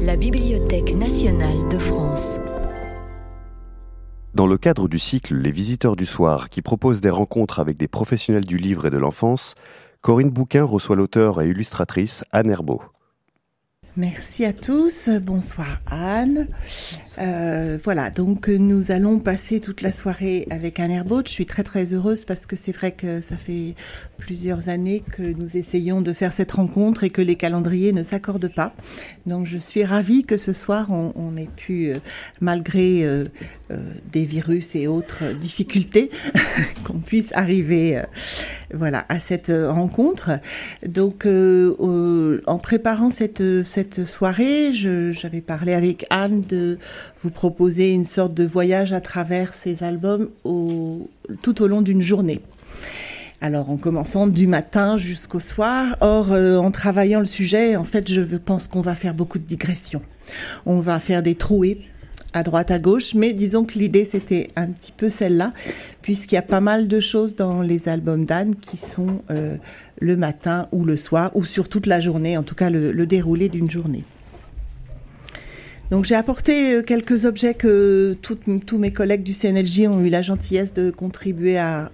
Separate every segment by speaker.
Speaker 1: La Bibliothèque nationale de France.
Speaker 2: Dans le cadre du cycle Les visiteurs du soir, qui propose des rencontres avec des professionnels du livre et de l'enfance, Corinne Bouquin reçoit l'auteur et illustratrice Anne Herbeau.
Speaker 3: Merci à tous. Bonsoir Anne. Euh, voilà, donc nous allons passer toute la soirée avec Anne Herbaut. Je suis très très heureuse parce que c'est vrai que ça fait plusieurs années que nous essayons de faire cette rencontre et que les calendriers ne s'accordent pas. Donc je suis ravie que ce soir on, ait pu, euh, malgré euh, des virus et autres difficultés, qu'on puisse arriver voilà, à cette rencontre. Donc en préparant cette, cette soirée, j'avais parlé avec Anne de vous proposer une sorte de voyage à travers ces albums tout au long d'une journée. Alors en commençant du matin jusqu'au soir. Or, euh, en travaillant le sujet, en fait, je pense qu'on va faire beaucoup de digressions. On va faire des trouées à droite, à gauche, mais disons que l'idée c'était un petit peu celle-là, puisqu'il y a pas mal de choses dans les albums d'Anne qui sont euh, le matin ou le soir, ou sur toute la journée, en tout cas le, déroulé d'une journée. Donc j'ai apporté euh, quelques objets que tous mes collègues du CNLJ ont eu la gentillesse de contribuer à,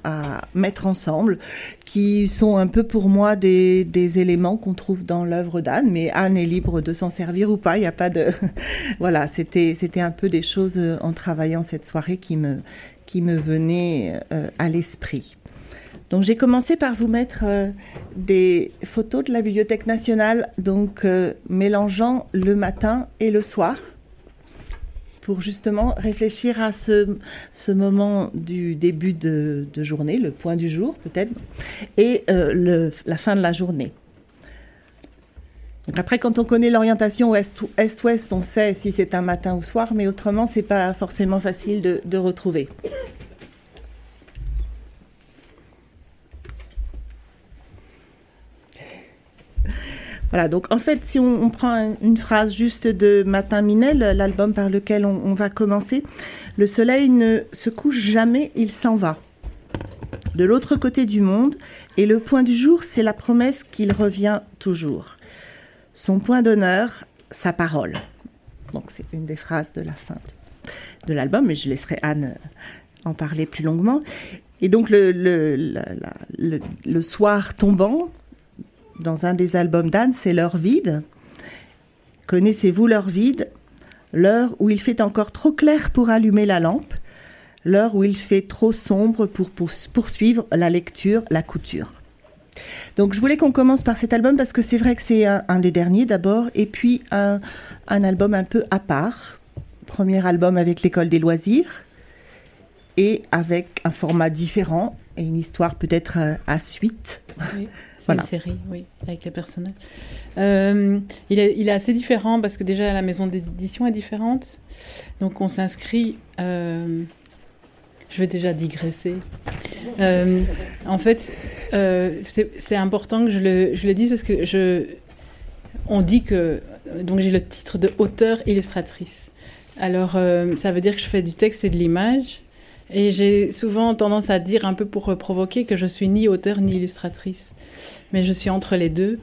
Speaker 3: mettre ensemble, qui sont un peu pour moi des, des éléments qu'on trouve dans l'œuvre d'Anne, mais Anne est libre de s'en servir ou pas. Il n'y a pas de voilà, c'était un peu des choses euh, en travaillant cette soirée qui me qui me venaient euh, à l'esprit. Donc j'ai commencé par vous mettre euh, des photos de la Bibliothèque nationale, donc euh, mélangeant le matin et le soir, pour justement réfléchir à ce, moment du début de, journée, le point du jour peut-être, et euh, la fin de la journée. après, quand on connaît l'orientation est-ouest, on sait si c'est un matin ou soir, mais autrement, c'est pas forcément facile de retrouver. Voilà, donc en fait, si on, prend une phrase juste de Matin Minel, l'album par lequel on, va commencer, le soleil ne se couche jamais, il s'en va. De l'autre côté du monde, et le point du jour, c'est la promesse qu'il revient toujours. Son point d'honneur, sa parole. Donc c'est une des phrases de la fin de l'album, mais je laisserai Anne en parler plus longuement. Et donc le, le soir tombant, dans un des albums d'Anne, c'est L'heure vide. Connaissez-vous l'heure vide? L'heure où il fait encore trop clair pour allumer la lampe, l'heure où il fait trop sombre pour poursuivre la lecture, la couture. Donc je voulais qu'on commence par cet album parce que c'est vrai que c'est un, des derniers d'abord, et puis un, album un peu à part. Premier album avec l'école des loisirs, et avec un format différent et une histoire peut-être à, à suite.
Speaker 4: Oui. C'est une série, oui, avec les personnages. Euh, il, est, il, est, assez différent parce que déjà la maison d'édition est différente. Donc on s'inscrit. Euh, je vais déjà digresser. Euh, en fait, c'est important que je le, je le, dise parce que je, on dit que. Donc j'ai le titre de auteur-illustratrice. Alors ça veut dire que je fais du texte et de l'image. Et j'ai souvent tendance à dire, un peu pour provoquer, que je suis ni auteur ni illustratrice. Mais je suis entre les deux.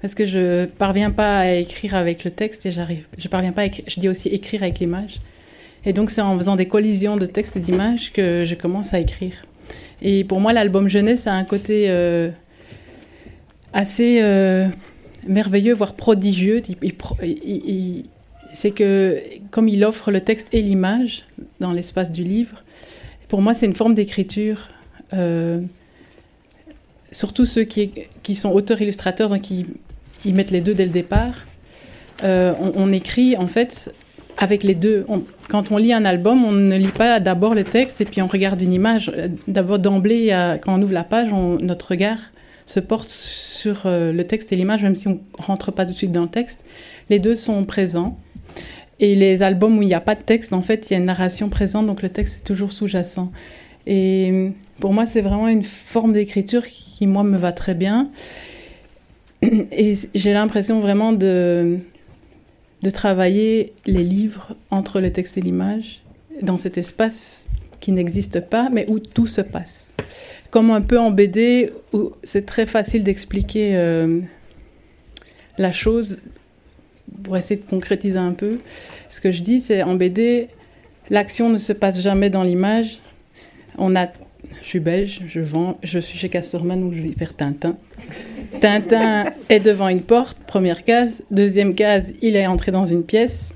Speaker 4: Parce que je parviens pas à écrire avec le texte et j'arrive. Je parviens pas à écrire. Je dis aussi écrire avec l'image. Et donc, c'est en faisant des collisions de texte et d'image que je commence à écrire. Et pour moi, l'album jeunesse a un côté euh, assez euh, merveilleux, voire prodigieux. c'est que, comme il offre le texte et l'image dans l'espace du livre, pour moi, c'est une forme d'écriture. Euh, surtout ceux qui, qui sont auteurs-illustrateurs, donc qui ils mettent les deux dès le départ. Euh, on, écrit en fait avec les deux. quand on lit un album, on ne lit pas d'abord le texte et puis on regarde une image. D'abord d'emblée, quand on ouvre la page, notre regard se porte sur euh, le texte et l'image, même si on rentre pas tout de suite dans le texte. Les deux sont présents. Et les albums où il n'y a pas de texte, en fait, il y a une narration présente, donc le texte est toujours sous-jacent. Et pour moi, c'est vraiment une forme d'écriture qui, moi, me va très bien. Et j'ai l'impression vraiment de, de travailler les livres entre le texte et l'image, dans cet espace qui n'existe pas, mais où tout se passe. Comme un peu en BD, où c'est très facile d'expliquer euh, la chose pour essayer de concrétiser un peu, ce que je dis, c'est en BD, l'action ne se passe jamais dans l'image. On a, je suis belge, je vends, je suis chez Casterman où je vais faire Tintin. Tintin est devant une porte, première case. Deuxième case, il est entré dans une pièce.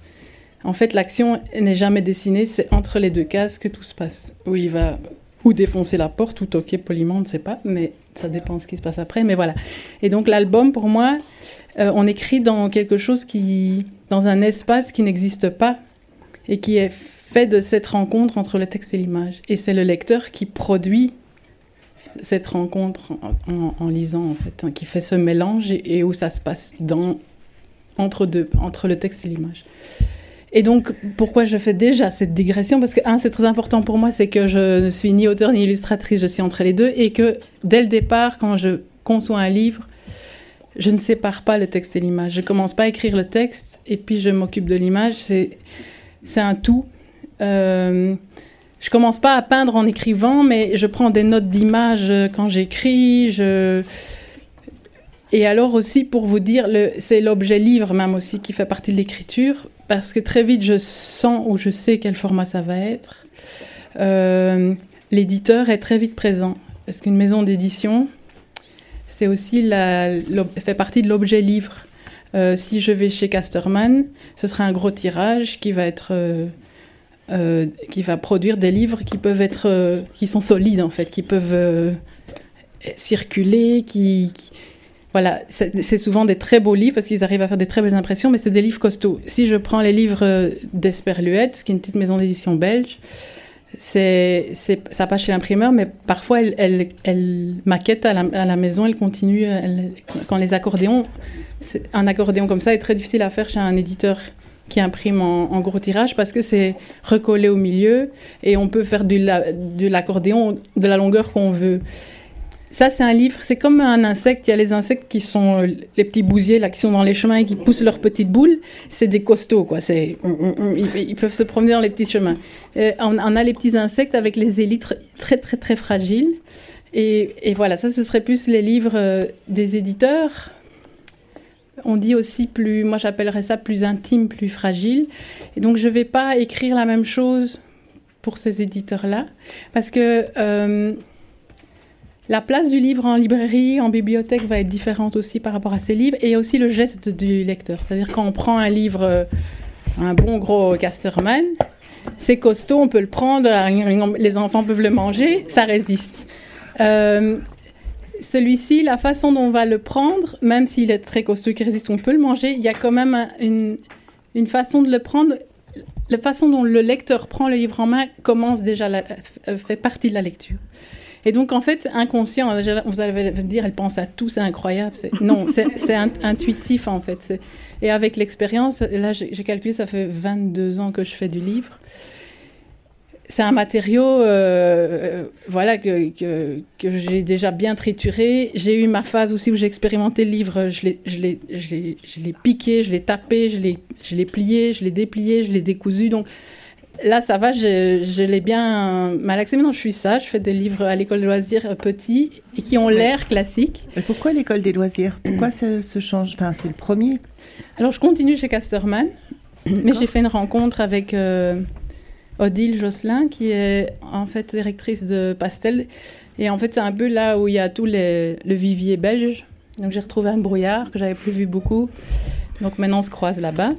Speaker 4: En fait, l'action n'est jamais dessinée, c'est entre les deux cases que tout se passe. Où il va ou défoncer la porte ou toquer poliment, on ne sait pas, mais ça dépend ce qui se passe après. Mais voilà. Et donc l'album, pour moi, euh, on écrit dans quelque chose qui, dans un espace qui n'existe pas et qui est fait de cette rencontre entre le texte et l'image. Et c'est le lecteur qui produit cette rencontre en, lisant, en fait, hein, qui fait ce mélange et, où ça se passe dans, entre, deux, entre le texte et l'image. Et donc, pourquoi je fais déjà cette digression? Parce que, un, c'est très important pour moi, c'est que je ne suis ni auteur ni illustratrice, je suis entre les deux, et que dès le départ, quand je conçois un livre, je ne sépare pas le texte et l'image. Je commence pas à écrire le texte, et puis je m'occupe de l'image. C'est, c'est un tout. Euh, je commence pas à peindre en écrivant, mais je prends des notes d'image quand j'écris. Et alors aussi, pour vous dire, c'est l'objet livre même aussi qui fait partie de l'écriture, parce que très vite, je sens ou je sais quel format ça va être. Euh, l'éditeur est très vite présent, parce qu'une maison d'édition, c'est aussi la... fait partie de l'objet livre. Euh, si je vais chez Casterman, ce sera un gros tirage qui va être... Euh, qui va produire des livres qui peuvent être, qui sont solides en fait, qui peuvent circuler, qui, voilà, c'est souvent des très beaux livres parce qu'ils arrivent à faire des très belles impressions, mais c'est des livres costauds. Si je prends les livres d'Esperluette, qui est une petite maison d'édition belge, c'est, ça passe chez l'imprimeur, mais parfois elle, maquette à la, à la, maison, elle continue. quand les accordéons, un accordéon comme ça est très difficile à faire chez un éditeur qui imprime en, gros tirage parce que c'est recollé au milieu et on peut faire de l'accordéon de la longueur qu'on veut. Ça, c'est un livre, c'est comme un insecte. Il y a les insectes qui sont les petits bousiers là, qui sont dans les chemins et qui poussent leurs petites boules. C'est des costauds, quoi. C'est, ils, peuvent se promener dans les petits chemins. on, a les petits insectes avec les élytres très, très, très fragiles. Et, voilà, ça, ce serait plus les livres euh, des éditeurs on dit aussi plus, moi j'appellerais ça plus intime, plus fragile. Et donc je ne vais pas écrire la même chose pour ces éditeurs-là, parce que euh, la place du livre en librairie, en bibliothèque va être différente aussi par rapport à ces livres, et aussi le geste du lecteur. C'est-à-dire quand on prend un livre, euh, un bon gros Casterman, c'est costaud, on peut le prendre, les enfants peuvent le manger, ça résiste. Euh, celui-ci, la façon dont on va le prendre, même s'il est très costaud qui résiste, on peut le manger, il y a quand même une, une, façon de le prendre. La façon dont le lecteur prend le livre en main commence déjà, euh, fait partie de la lecture. Et donc, en fait, inconscient, vous allez me dire, elle pense à tout, c'est incroyable. Non, c'est intuitif, en fait. Et avec l'expérience, là, j'ai calculé, ça fait 22 ans que je fais du livre c'est un matériau euh, voilà, que, que, que j'ai déjà bien trituré. J'ai eu ma phase aussi où j'ai expérimenté le livre. Je l'ai piqué, je l'ai tapé, je l'ai plié, je l'ai déplié, je l'ai décousu. Donc là, ça va, je, je l'ai bien malaxé. Maintenant, je suis ça. Je fais des livres à l'école des loisirs petits et qui ont l'air classiques.
Speaker 3: Mais pourquoi l'école des loisirs? Pourquoi ça se change? Enfin, c'est le premier.
Speaker 4: Alors, je continue chez Casterman. Mais j'ai fait une rencontre avec... Euh, Odile Josselin, qui est en fait directrice de Pastel. Et en fait, c'est un peu là où il y a tout le vivier belge. Donc j'ai retrouvé un brouillard que j'avais plus vu beaucoup. Donc maintenant, on se croise là-bas.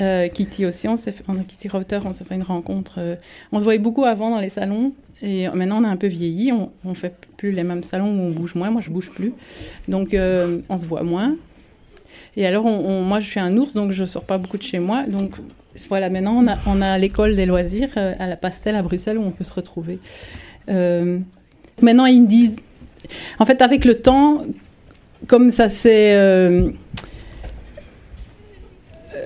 Speaker 4: Euh, Kitty aussi, on s'est on, Kitty Reuter, on s'est fait une rencontre. Euh, on se voyait beaucoup avant dans les salons. Et maintenant, on a un peu vieilli. On, on fait plus les mêmes salons où on bouge moins. Moi, je bouge plus. Donc, euh, on se voit moins. Et alors, moi, je suis un ours, donc je sors pas beaucoup de chez moi. Donc, voilà, maintenant on a, a l'école des loisirs à la Pastel à Bruxelles où on peut se retrouver. Maintenant ils disent, en fait avec le temps, comme ça c'est...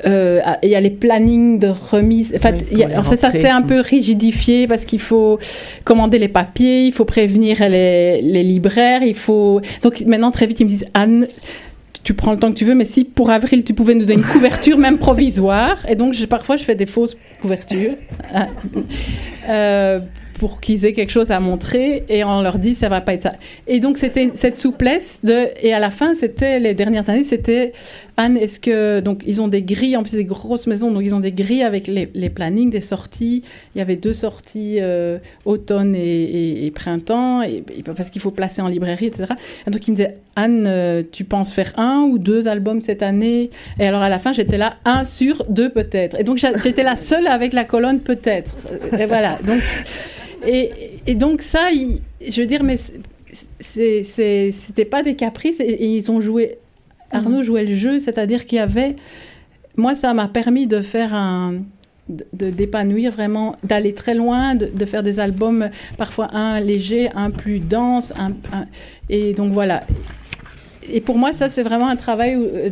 Speaker 4: Euh, il y a les plannings de remise. En fait, ça, c'est un peu rigidifié parce qu'il faut commander les papiers, il faut prévenir les, les, libraires, il faut. Donc maintenant, très vite, ils me disent Anne, tu prends le temps que tu veux, mais si pour avril tu pouvais nous donner une couverture, même provisoire, et donc parfois je fais des fausses couvertures, euh, pour qu'ils aient quelque chose à montrer et on leur dit ça va pas être ça. Et donc c'était cette souplesse de et à la fin c'était les dernières années c'était Anne est-ce que donc ils ont des grilles en plus des grosses maisons donc ils ont des grilles avec les, les plannings des sorties. Il y avait deux sorties euh, automne et, printemps et, parce qu'il faut placer en librairie etc. Et donc ils me disaient Anne euh, tu penses faire un ou deux albums cette année? Et alors à la fin j'étais là un sur deux peut-être et donc j'étais la seule avec la colonne peut-être et voilà donc et, donc ça, je veux dire, mais c'était pas des caprices et, ils ont joué. Arnaud jouait le jeu, c'est-à-dire qu'il y avait. Moi, ça m'a permis de faire un de d'épanouir vraiment, d'aller très loin, de, faire des albums, parfois un léger, un plus dense, un, et donc voilà et pour moi, ça, c'est vraiment un travail euh,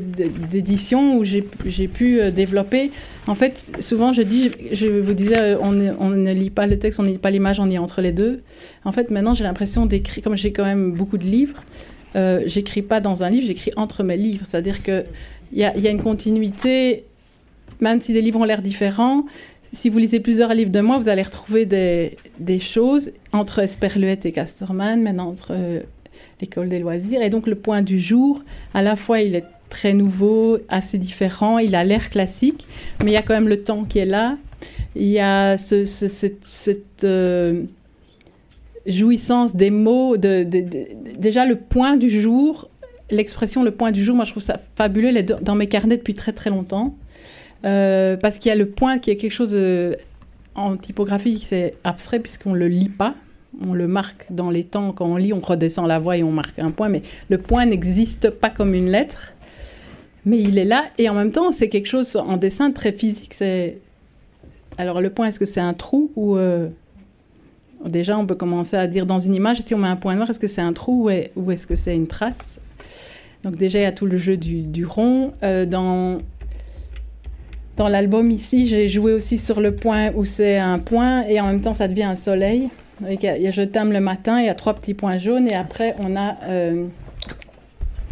Speaker 4: d'édition où j'ai pu euh, développer. En fait, souvent, je dis, je vous disais, euh, on, on ne lit pas le texte, on ne lit pas l'image, on est entre les deux. En fait, maintenant, j'ai l'impression d'écrire, comme j'ai quand même beaucoup de livres, euh, j'écris pas dans un livre, j'écris entre mes livres. C'est-à-dire qu'il y a, y a une continuité, même si les livres ont l'air différents. Si vous lisez plusieurs livres de moi, vous allez retrouver des, choses entre Esperluette et Casterman, maintenant entre l'école des loisirs. Et donc le point du jour, à la fois il est très nouveau, assez différent, il a l'air classique, mais il y a quand même le temps qui est là. Il y a ce, cette, euh, jouissance des mots, de, déjà le point du jour, l'expression le point du jour, moi je trouve ça fabuleux, dans mes carnets depuis très très longtemps, euh, parce qu'il y a le point qui est quelque chose en typographie, c'est abstrait puisqu'on ne le lit pas, on le marque dans les temps, quand on lit, on redescend la voix et on marque un point, mais le point n'existe pas comme une lettre, mais il est là, et en même temps, c'est quelque chose en dessin très physique. C'est... Alors le point, est-ce que c'est un trou ou... Euh, déjà, on peut commencer à dire dans une image, si on met un point noir, est-ce que c'est un trou ou est-ce que c'est une trace? Donc déjà, il y a tout le jeu du, rond. Euh, dans dans l'album ici, j'ai joué aussi sur le point où c'est un point et en même temps ça devient un soleil. Il y, a, Je t'aime le matin, il y a trois petits points jaunes et après on a euh,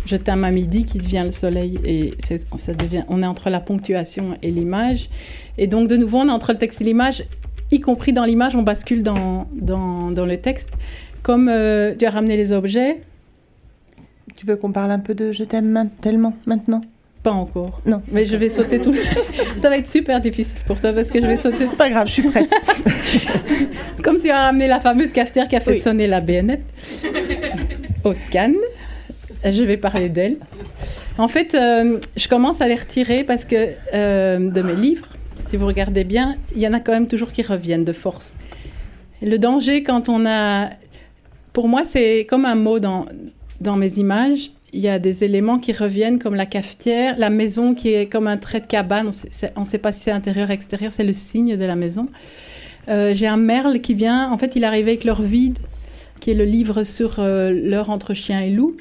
Speaker 4: Je t'aime à midi qui devient le soleil et ça devient, on est entre la ponctuation et l'image. Et donc de nouveau on est entre le texte et l'image, y compris dans l'image on bascule dans, dans, dans, le texte. Comme euh, tu as ramené les objets.
Speaker 3: Tu veux qu'on parle un peu de Je t'aime tellement maintenant?
Speaker 4: Pas encore.
Speaker 3: Non.
Speaker 4: Mais je vais sauter tout. Ça va être super difficile pour toi parce que je vais sauter.
Speaker 3: C'est pas grave, je suis prête.
Speaker 4: Comme tu as ramené la fameuse cafetière qui a fait sonner la BNF au scan, je vais parler d'elle. En fait, euh, je commence à les retirer parce que euh, de mes livres, si vous regardez bien, il y en a quand même toujours qui reviennent de force. Le danger quand on a... Pour moi, c'est comme un mot dans, dans mes images il y a des éléments qui reviennent comme la cafetière, la maison qui est comme un trait de cabane. On ne sait pas si c'est intérieur ou extérieur, c'est le signe de la maison. Euh, j'ai un merle qui vient, en fait, il arrive avec leur vide, qui est le livre sur euh, l'heure entre chien et loup.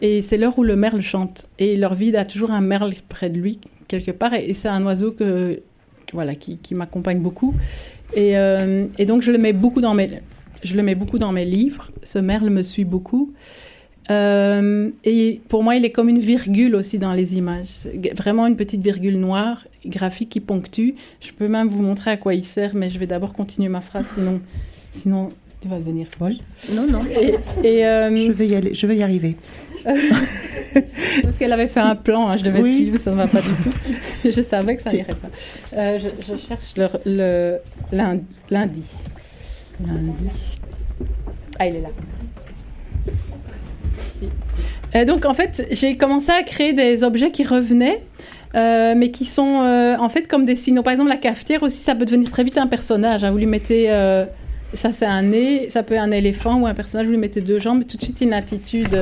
Speaker 4: Et c'est l'heure où le merle chante. Et leur vide a toujours un merle près de lui, quelque part. Et, c'est un oiseau que, voilà, qui, m'accompagne beaucoup. Et, euh, et, donc, je le, mets beaucoup dans mes, je le mets beaucoup dans mes livres. Ce merle me suit beaucoup. Euh, et pour moi, il est comme une virgule aussi dans les images. Vraiment une petite virgule noire, graphique qui ponctue. Je peux même vous montrer à quoi il sert, mais je vais d'abord continuer ma phrase, sinon, sinon tu vas devenir folle.
Speaker 3: Non, non.
Speaker 4: Et, euh,
Speaker 3: je, vais y aller, je vais y arriver.
Speaker 4: Parce qu'elle avait fait un plan, hein, je devais suivre, ça ne va pas du tout. Je savais que ça n'irait pas. Euh, je, cherche le, le lundi. Lundi. Ah, il est là. Euh, donc en fait, j'ai commencé à créer des objets qui revenaient, euh, mais qui sont euh, en fait comme des signaux. Par exemple, la cafetière aussi, ça peut devenir très vite un personnage. Hein. Vous lui mettez, ça c'est un nez, ça peut être un éléphant ou un personnage, vous lui mettez deux jambes, tout de suite une attitude.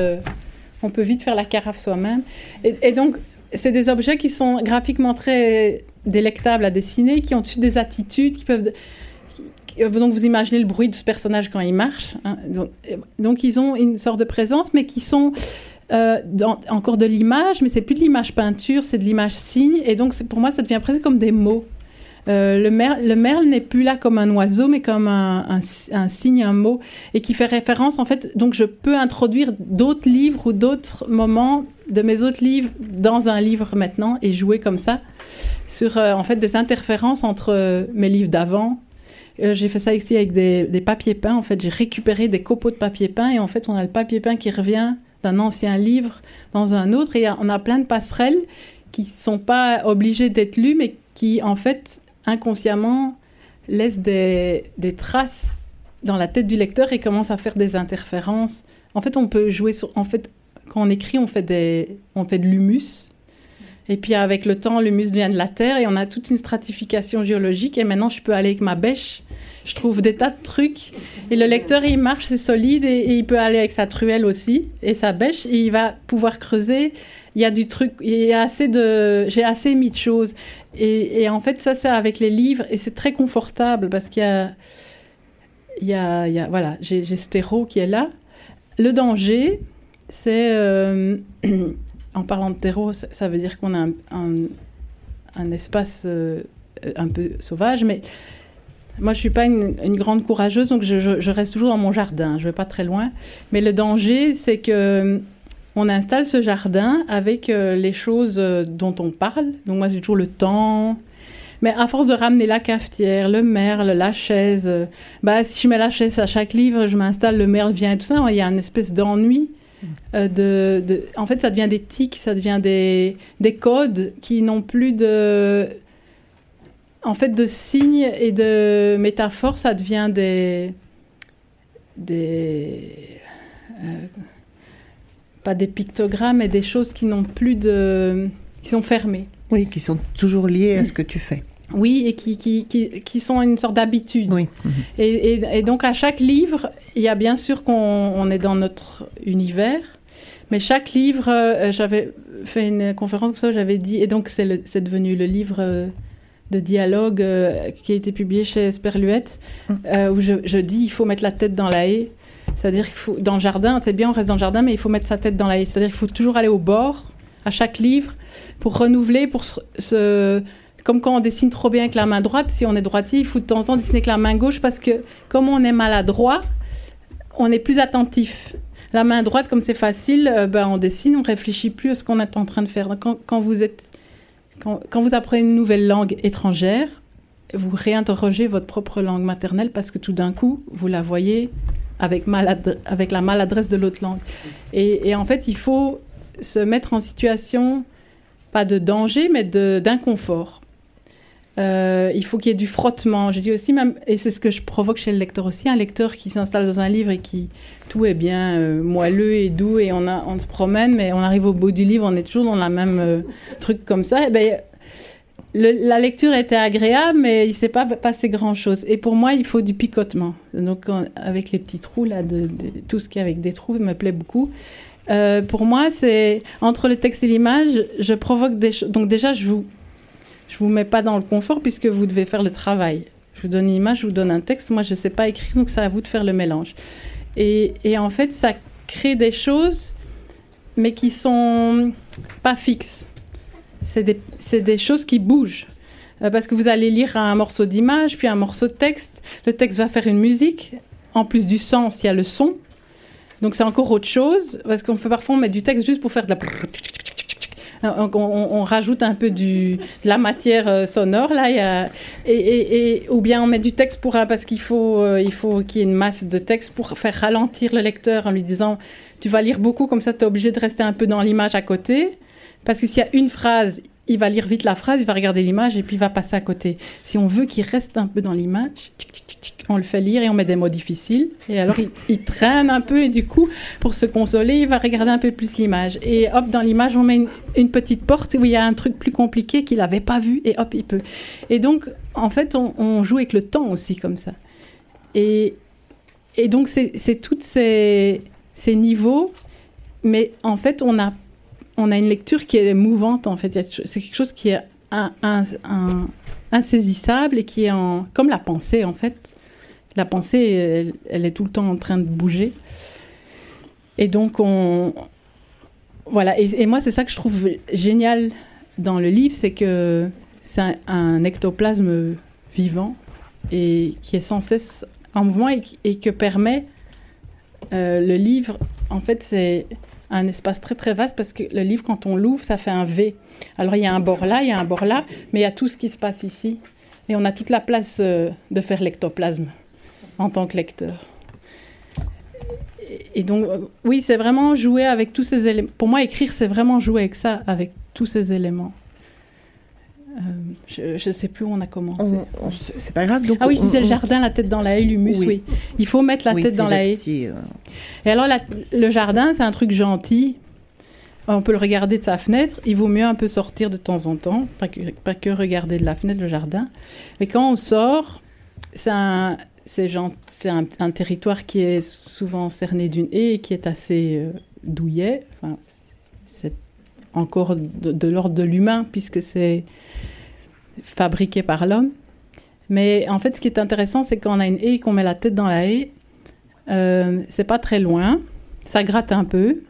Speaker 4: on peut vite faire la carafe soi-même. Et, donc, c'est des objets qui sont graphiquement très délectables à dessiner, qui ont dessus des attitudes, qui peuvent donc vous imaginez le bruit de ce personnage quand il marche. Hein. Donc, ils ont une sorte de présence, mais qui sont euh, encore de l'image, mais c'est plus de l'image peinture, c'est de l'image signe. Et donc pour moi, ça devient presque comme des mots. Euh, le, merle, le merle n'est plus là comme un oiseau, mais comme un, signe, un mot, et qui fait référence, en fait, donc je peux introduire d'autres livres ou d'autres moments de mes autres livres dans un livre maintenant et jouer comme ça sur, euh, en fait, des interférences entre mes livres d'avant Euh, j'ai fait ça ici avec des, des papiers peints. En fait, j'ai récupéré des copeaux de papier peint et en fait, on a le papier peint qui revient d'un ancien livre dans un autre et on a plein de passerelles qui ne sont pas obligées d'être lues, mais qui, en fait, inconsciemment, laissent des, des traces dans la tête du lecteur et commencent à faire des interférences. En fait, on peut jouer sur. En fait, quand on écrit, on fait, des, on fait de l'humus. Et puis avec le temps, l'humus vient de la terre et on a toute une stratification géologique. Et maintenant, je peux aller avec ma bêche. Je trouve des tas de trucs. Et le lecteur, il marche, c'est solide. Et, il peut aller avec sa truelle aussi et sa bêche. Et il va pouvoir creuser. Il y a du truc. J'ai assez mis de choses. Et, en fait, ça, c'est avec les livres. Et c'est très confortable parce qu'il y a. Voilà, j'ai Stéro qui est là. Le danger, c'est. Euh, en parlant de terreau, ça, veut dire qu'on a un, un, espace euh, un peu sauvage, mais moi je suis pas une, grande courageuse, donc je, reste toujours dans mon jardin, je vais pas très loin. Mais le danger, c'est que on installe ce jardin avec euh, les choses euh, dont on parle. Donc moi j'ai toujours le temps. Mais à force de ramener la cafetière, le merle, la chaise, bah si je mets la chaise à chaque livre, je m'installe, le merle vient et tout ça, il y a une espèce d'ennui. Euh, de, en fait, ça devient des tics, ça devient des codes qui n'ont plus de. En fait, de signes et de métaphores, ça devient des. des. Euh, pas des pictogrammes, mais des choses qui n'ont plus de. qui sont fermées.
Speaker 3: Oui, qui sont toujours liées à ce que tu fais.
Speaker 4: Oui, et qui, qui, qui, qui sont une sorte d'habitude.
Speaker 3: Oui.
Speaker 4: Et, et, donc, à chaque livre, il y a bien sûr qu'on est dans notre univers, mais chaque livre, euh, j'avais fait une conférence comme ça, j'avais dit, et donc c'est devenu le livre euh, de dialogue euh, qui a été publié chez Esperluette, mm. où je, je, dis il faut mettre la tête dans la haie. C'est-à-dire qu'il faut, dans le jardin, c'est bien, on reste dans le jardin, mais il faut mettre sa tête dans la haie. C'est-à-dire qu'il faut toujours aller au bord, à chaque livre, pour renouveler, pour se comme quand on dessine trop bien avec la main droite, si on est droitier, il faut de temps en temps dessiner avec la main gauche parce que comme on est maladroit, on est plus attentif. La main droite, comme c'est facile, euh, ben, on dessine, on réfléchit plus à ce qu'on est en train de faire. Quand, vous êtes, quand, vous apprenez une nouvelle langue étrangère, vous réinterrogez votre propre langue maternelle parce que tout d'un coup, vous la voyez avec, avec la maladresse de l'autre langue. Et, et, en fait, il faut se mettre en situation, pas de danger, mais d'inconfort. Euh, il faut qu'il y ait du frottement. Je dis aussi, et c'est ce que je provoque chez le lecteur aussi, un lecteur qui s'installe dans un livre et qui tout est bien euh, moelleux et doux et on, se promène, mais on arrive au bout du livre, on est toujours dans la même euh, truc comme ça. Et eh ben, la lecture était agréable, mais il ne s'est pas passé grand-chose. Et pour moi, il faut du picotement. Donc, avec les petits trous, là, tout ce qui est avec des trous, me plaît beaucoup. pour moi, c'est entre le texte et l'image, je provoque des choses. Donc, déjà, je vous je vous mets pas dans le confort puisque vous devez faire le travail. Je vous donne une image, je vous donne un texte. Moi, je ne sais pas écrire, donc c'est à vous de faire le mélange. Et, en fait, ça crée des choses, mais qui sont pas fixes. C'est des, des, choses qui bougent. Euh, parce que vous allez lire un morceau d'image, puis un morceau de texte. Le texte va faire une musique. En plus du sens, il y a le son. Donc c'est encore autre chose. Parce qu'on fait parfois, on met du texte juste pour faire de la on, rajoute un peu du, de la matière euh, sonore là, et, ou bien on met du texte pour parce qu'il faut euh, il faut qu'il y ait une masse de texte pour faire ralentir le lecteur en lui disant tu vas lire beaucoup comme ça tu es obligé de rester un peu dans l'image à côté. Parce que s'il y a une phrase il va lire vite la phrase, il va regarder l'image et puis il va passer à côté. Si on veut qu'il reste un peu dans l'image, on le fait lire et on met des mots difficiles. Et alors, il, traîne un peu et du coup, pour se consoler, il va regarder un peu plus l'image. Et hop, dans l'image, on met une, petite porte où il y a un truc plus compliqué qu'il n'avait pas vu et hop, il peut. Et donc, en fait, on, joue avec le temps aussi comme ça. Et, et donc, c'est tous ces, ces niveaux, mais en fait, on a on a une lecture qui est mouvante, en fait. C'est quelque chose qui est insaisissable et qui est comme la pensée, en fait. La pensée, elle, est tout le temps en train de bouger. Et donc, on. Voilà. Et, moi, c'est ça que je trouve génial dans le livre, c'est que c'est un, ectoplasme vivant et qui est sans cesse en mouvement et, que permet euh, le livre. En fait, c'est un espace très très vaste parce que le livre, quand on l'ouvre, ça fait un V. Alors il y a un bord là, il y a un bord là, mais il y a tout ce qui se passe ici. Et on a toute la place euh, de faire l'ectoplasme en tant que lecteur. Et, donc, euh, oui, c'est vraiment jouer avec tous ces éléments. Pour moi, écrire, c'est vraiment jouer avec ça, avec tous ces éléments. Euh, je ne sais plus où on a commencé.
Speaker 3: C'est pas grave. Donc
Speaker 4: ah oui, je disais le jardin, la tête dans la haie, l'humus, oui. Il faut mettre la tête dans la haie. Et alors, le jardin, c'est un truc gentil. On peut le regarder de sa fenêtre. Il vaut mieux un peu sortir de temps en temps, pas que, pas que regarder de la fenêtre le jardin. Mais quand on sort, c'est un, c'est un, un, territoire qui est souvent cerné d'une haie et qui est assez euh, douillet. Enfin, encore de, l'ordre de l'humain puisque c'est fabriqué par l'homme. Mais en fait, ce qui est intéressant, c'est quand on a une haie qu'on met la tête dans la haie, euh, c'est pas très loin, ça gratte un peu,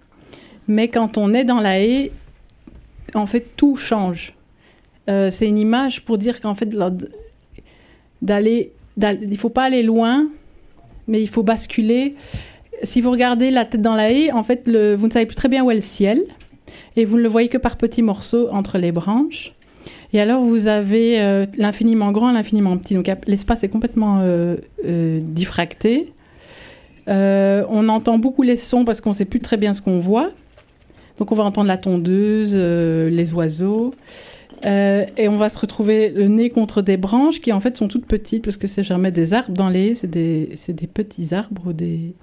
Speaker 4: mais quand on est dans la haie, en fait, tout change. Euh, c'est une image pour dire qu'en fait, d'aller il faut pas aller loin, mais il faut basculer. Si vous regardez la tête dans la haie, en fait, vous ne savez plus très bien où est le ciel, et vous ne le voyez que par petits morceaux entre les branches. Et alors, vous avez euh, l'infiniment grand l'infiniment petit. Donc, l'espace est complètement euh, euh, diffracté. on entend beaucoup les sons parce qu'on ne sait plus très bien ce qu'on voit. Donc, on va entendre la tondeuse, les oiseaux. Et on va se retrouver le nez contre des branches qui en fait sont toutes petites parce que c'est jamais des arbres dans les c'est des, des, petits arbres ou des,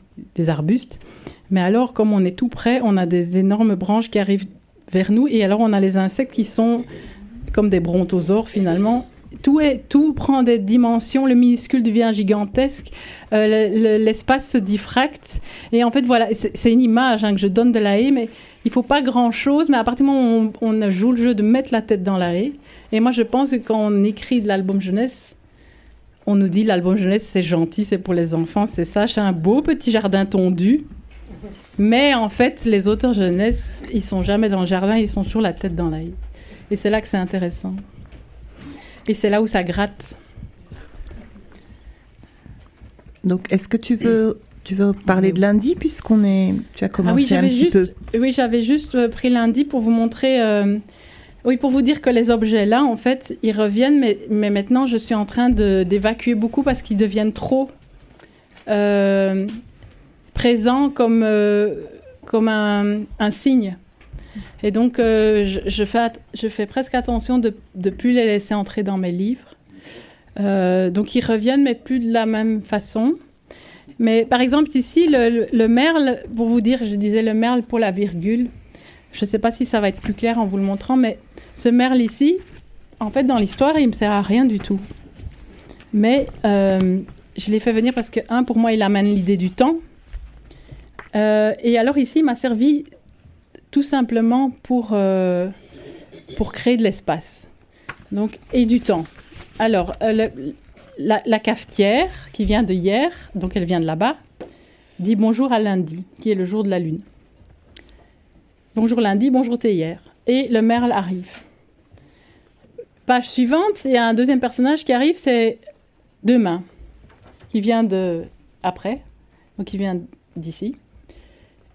Speaker 4: arbustes. Mais alors, comme on est tout près, on a des énormes branches qui arrivent vers nous et alors on a les insectes qui sont comme des brontosaures finalement. Tout, est, tout prend des dimensions, le minuscule devient gigantesque, euh, l'espace se diffracte. Et en fait, voilà, c'est une image hein, que je donne de la haie, mais il faut pas grand-chose, mais à partir du moment où on, joue le jeu de mettre la tête dans la haie, et moi je pense que quand on écrit de l'album jeunesse, on nous dit l'album jeunesse c'est gentil, c'est pour les enfants, c'est ça, c'est un beau petit jardin tondu. Mais en fait, les auteurs jeunesse, ils sont jamais dans le jardin, ils sont toujours la tête dans la haie. Et c'est là que c'est intéressant. Et c'est là où ça gratte.
Speaker 3: Donc, est-ce que tu veux tu veux parler de lundi puisqu'on est. Tu as ah commencé un petit peu.
Speaker 4: Oui, j'avais juste euh, pris lundi pour vous montrer. Euh, oui, pour vous dire que les objets là, en fait, ils reviennent, mais, mais maintenant je suis en train d'évacuer beaucoup parce qu'ils deviennent trop euh, présents comme, comme un, un, signe. Et donc, je, je, fais, je fais presque attention de ne plus les laisser entrer dans mes livres. donc, ils reviennent, mais plus de la même façon. Mais par exemple, ici, le, merle, pour vous dire, je disais le merle pour la virgule. Je ne sais pas si ça va être plus clair en vous le montrant, mais ce merle ici, en fait, dans l'histoire, il ne me sert à rien du tout. Mais euh, je l'ai fait venir parce que, un, pour moi, il amène l'idée du temps. Euh, et alors ici, il m'a servi tout simplement pour, euh, pour créer de l'espace. Donc, et du temps. Alors, le, la, cafetière, qui vient de hier, donc elle vient de là-bas, dit bonjour à lundi, qui est le jour de la lune. Bonjour lundi, bonjour hier. Et le merle arrive. Page suivante, il y a un deuxième personnage qui arrive, c'est demain, qui vient de après, donc qui vient d'ici,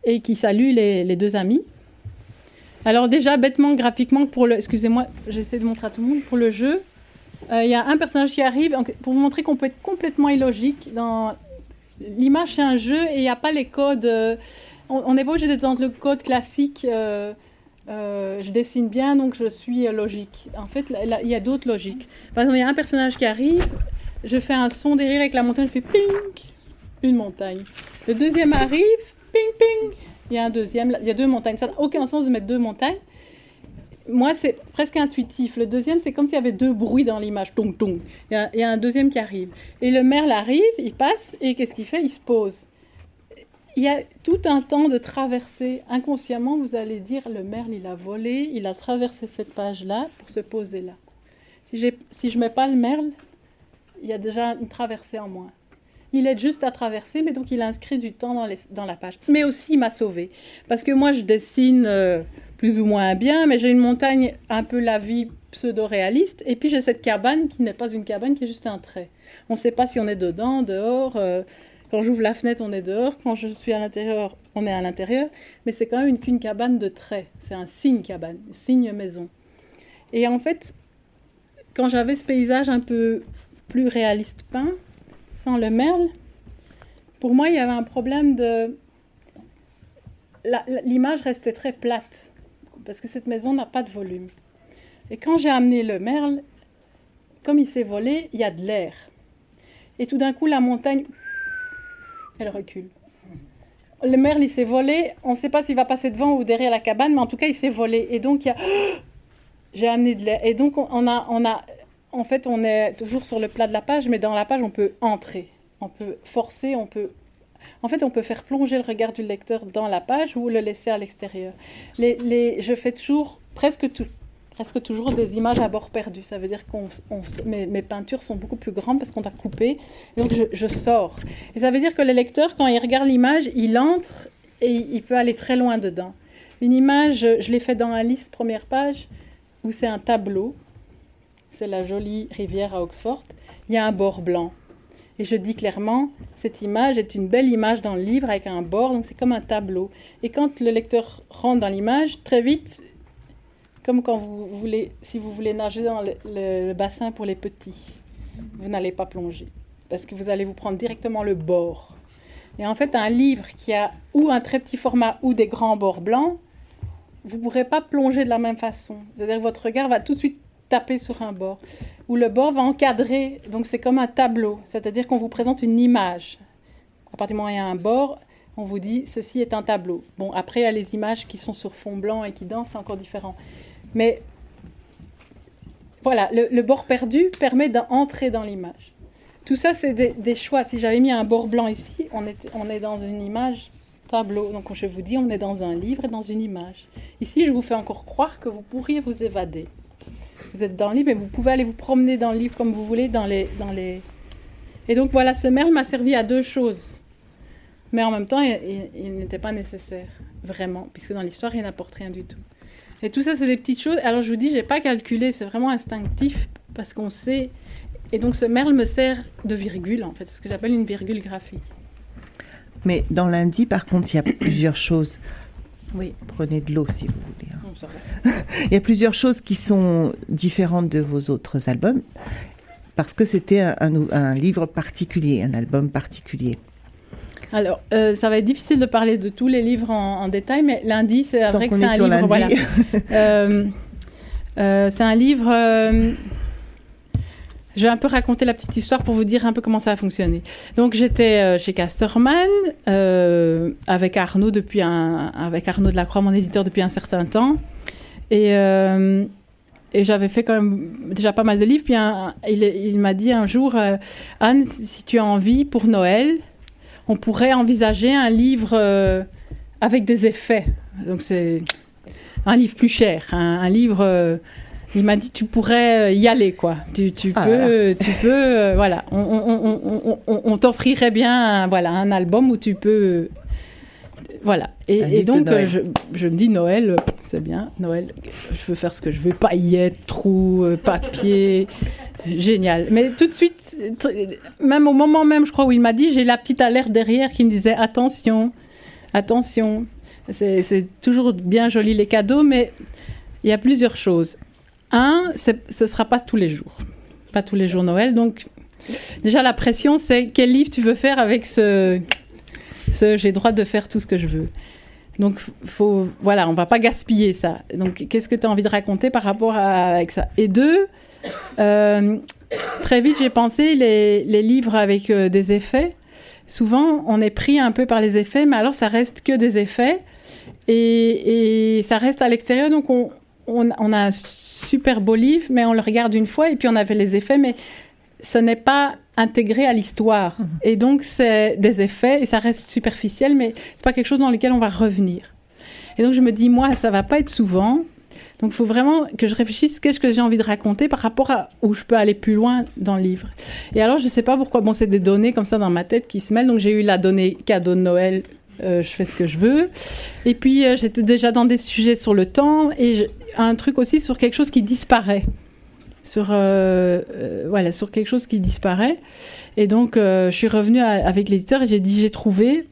Speaker 4: et qui salue les, deux amis. Alors déjà, bêtement, graphiquement, pour le... Excusez-moi, j'essaie de montrer à tout le monde, pour le jeu, euh, il y a un personnage qui arrive pour vous montrer qu'on peut être complètement illogique. L'image, c'est un jeu et il n'y a pas les codes. Euh, on n'est pas obligé d'être dans le code classique. Euh, je dessine bien, donc je suis logique. En fait, il y a d'autres logiques. Par exemple, il y a un personnage qui arrive, je fais un son derrière avec la montagne, je fais ping, une montagne. Le deuxième arrive, ping, ping, il y a un deuxième, il y a deux montagnes. Ça n'a aucun sens de mettre deux montagnes moi, c'est presque intuitif. Le deuxième, c'est comme s'il y avait deux bruits dans l'image. Tong, tong. Il y, a, un deuxième qui arrive. Et le merle arrive, il passe, et qu'est-ce qu'il fait? Il se pose. Il y a tout un temps de traverser. Inconsciemment, vous allez dire le merle, il a volé, il a traversé cette page-là pour se poser là. Si, si je ne mets pas le merle, il y a déjà une traversée en moins. Il est juste à traverser, mais donc il inscrit du temps dans la page. Mais aussi, il m'a sauvé. Parce que moi, je dessine. Euh, plus ou moins bien, mais j'ai une montagne un peu la vie pseudo-réaliste, et puis j'ai cette cabane qui n'est pas une cabane, qui est juste un trait. On ne sait pas si on est dedans, dehors. Euh, quand j'ouvre la fenêtre, on est dehors. Quand je suis à l'intérieur, on est à l'intérieur. Mais c'est quand même qu'une cabane de traits. C'est un signe cabane, un signe maison. Et en fait, quand j'avais ce paysage un peu plus réaliste peint, sans le merle, pour moi, il y avait un problème de... L'image restait très plate, parce que cette maison n'a pas de volume. Et quand j'ai amené le merle, comme il s'est volé, il y a de l'air. Et tout d'un coup, la montagne, elle recule. Le merle, il s'est volé. On ne sait pas s'il va passer devant ou derrière la cabane, mais en tout cas, il s'est volé. Et donc, il y a... J'ai amené de l'air. Et donc, on a, on a... En fait, on est toujours sur le plat de la page, mais dans la page, on peut entrer. On peut forcer, on peut... En fait, on peut faire plonger le regard du lecteur dans la page ou le laisser à l'extérieur. Je fais toujours, presque tout, toujours des images à bord perdu. Ça veut dire que mes, peintures sont beaucoup plus grandes parce qu'on a coupé. Donc je, sors. Et ça veut dire que le lecteur, quand il regarde l'image, il entre et il peut aller très loin dedans. Une image, je l'ai fait dans la liste première page, où c'est un tableau. C'est la jolie rivière à Oxford. Il y a un bord blanc. Et je dis clairement, cette image est une belle image dans le livre avec un bord, donc c'est comme un tableau. Et quand le lecteur rentre dans l'image, très vite, comme quand vous voulez, si vous voulez nager dans le, bassin pour les petits, vous n'allez pas plonger parce que vous allez vous prendre directement le bord. Et en fait, un livre qui a ou un très petit format ou des grands bords blancs, vous ne pourrez pas plonger de la même façon. C'est-à-dire que votre regard va tout de suite taper sur un bord, ou le bord va encadrer, donc c'est comme un tableau, c'est-à-dire qu'on vous présente une image. À partir du moment où il y a un bord, on vous dit ceci est un tableau. Bon, après, il y a les images qui sont sur fond blanc et qui dansent, c'est encore différent. Mais voilà, le, bord perdu permet d'entrer dans l'image. Tout ça, c'est des, choix. Si j'avais mis un bord blanc ici, on est, on est dans une image tableau. Donc je vous dis, on est dans un livre et dans une image. Ici, je vous fais encore croire que vous pourriez vous évader. Vous êtes dans le livre, mais vous pouvez aller vous promener dans le livre comme vous voulez, dans les... Dans les... Et donc voilà, ce merle m'a servi à deux choses. Mais en même temps, il, il n'était pas nécessaire, vraiment, puisque dans l'histoire, il n'apporte rien du tout. Et tout ça, c'est des petites choses. Alors je vous dis, j'ai pas calculé, c'est vraiment instinctif parce qu'on sait. Et donc ce merle me sert de virgule, en fait, ce que j'appelle une virgule graphique.
Speaker 3: Mais dans lundi, par contre, il y a plusieurs choses. Oui. Prenez de l'eau si vous voulez. Hein. il y a plusieurs choses qui sont différentes de vos autres albums parce que c'était un, un livre particulier, un album particulier.
Speaker 4: Alors, euh, ça va être difficile de parler de tous les livres en, détail, mais lundi, c'est vrai que c'est un livre. Voilà. Euh, euh, c'est un livre. Je vais un peu raconter la petite histoire pour vous dire un peu comment ça a fonctionné. Donc, j'étais chez Casterman avec Arnaud depuis un, avec Arnaud de la Croix, mon éditeur depuis un certain temps, et et j'avais fait quand même déjà pas mal de livres. Puis il, m'a dit un jour, Anne, si tu as envie pour Noël, on pourrait envisager un livre euh, avec des effets. Donc c'est un livre plus cher, un, livre. Euh, il m'a dit tu pourrais euh, y aller quoi. Tu, ah peux, tu peux, voilà. On, t'offrirait bien, voilà, un album où tu peux voilà. Et, donc, je, je, me dis Noël, c'est bien, Noël, je veux faire ce que je veux, paillettes, trous, papier, génial. Mais tout de suite, même au moment même, je crois, où il m'a dit, j'ai la petite alerte derrière qui me disait attention, attention. C'est toujours bien joli les cadeaux, mais il y a plusieurs choses. Un, ce ne sera pas tous les jours. Pas tous les jours Noël. Donc, déjà, la pression, c'est quel livre tu veux faire avec ce. j'ai droit de faire tout ce que je veux. Donc, faut, voilà, on va pas gaspiller ça. Donc, qu'est-ce que tu as envie de raconter par rapport à avec ça? Et deux, euh, très vite, j'ai pensé les, livres avec euh, des effets. Souvent, on est pris un peu par les effets, mais alors ça reste que des effets et, ça reste à l'extérieur. Donc, on, on, on, a super beau livre, mais on le regarde une fois et puis on avait les effets, mais ce n'est pas intégré à l'histoire. Mhm. Et donc, c'est des effets et ça reste superficiel, mais c'est pas quelque chose dans lequel on va revenir. Et donc, je me dis, moi, ça va pas être souvent. Donc, il faut vraiment que je réfléchisse qu'est-ce que j'ai envie de raconter par rapport à où je peux aller plus loin dans le livre. Et alors, je ne sais pas pourquoi. Bon, c'est des données comme ça dans ma tête qui se mêlent. Donc, j'ai eu la donnée cadeau de Noël. Euh, je fais ce que je veux. Et puis, euh, j'étais déjà dans des sujets sur le temps et un truc aussi sur quelque chose qui disparaît sur, euh, voilà, sur quelque chose qui disparaît. Et donc, je suis revenue avec l'éditeur et j'ai dit, j'ai trouvé.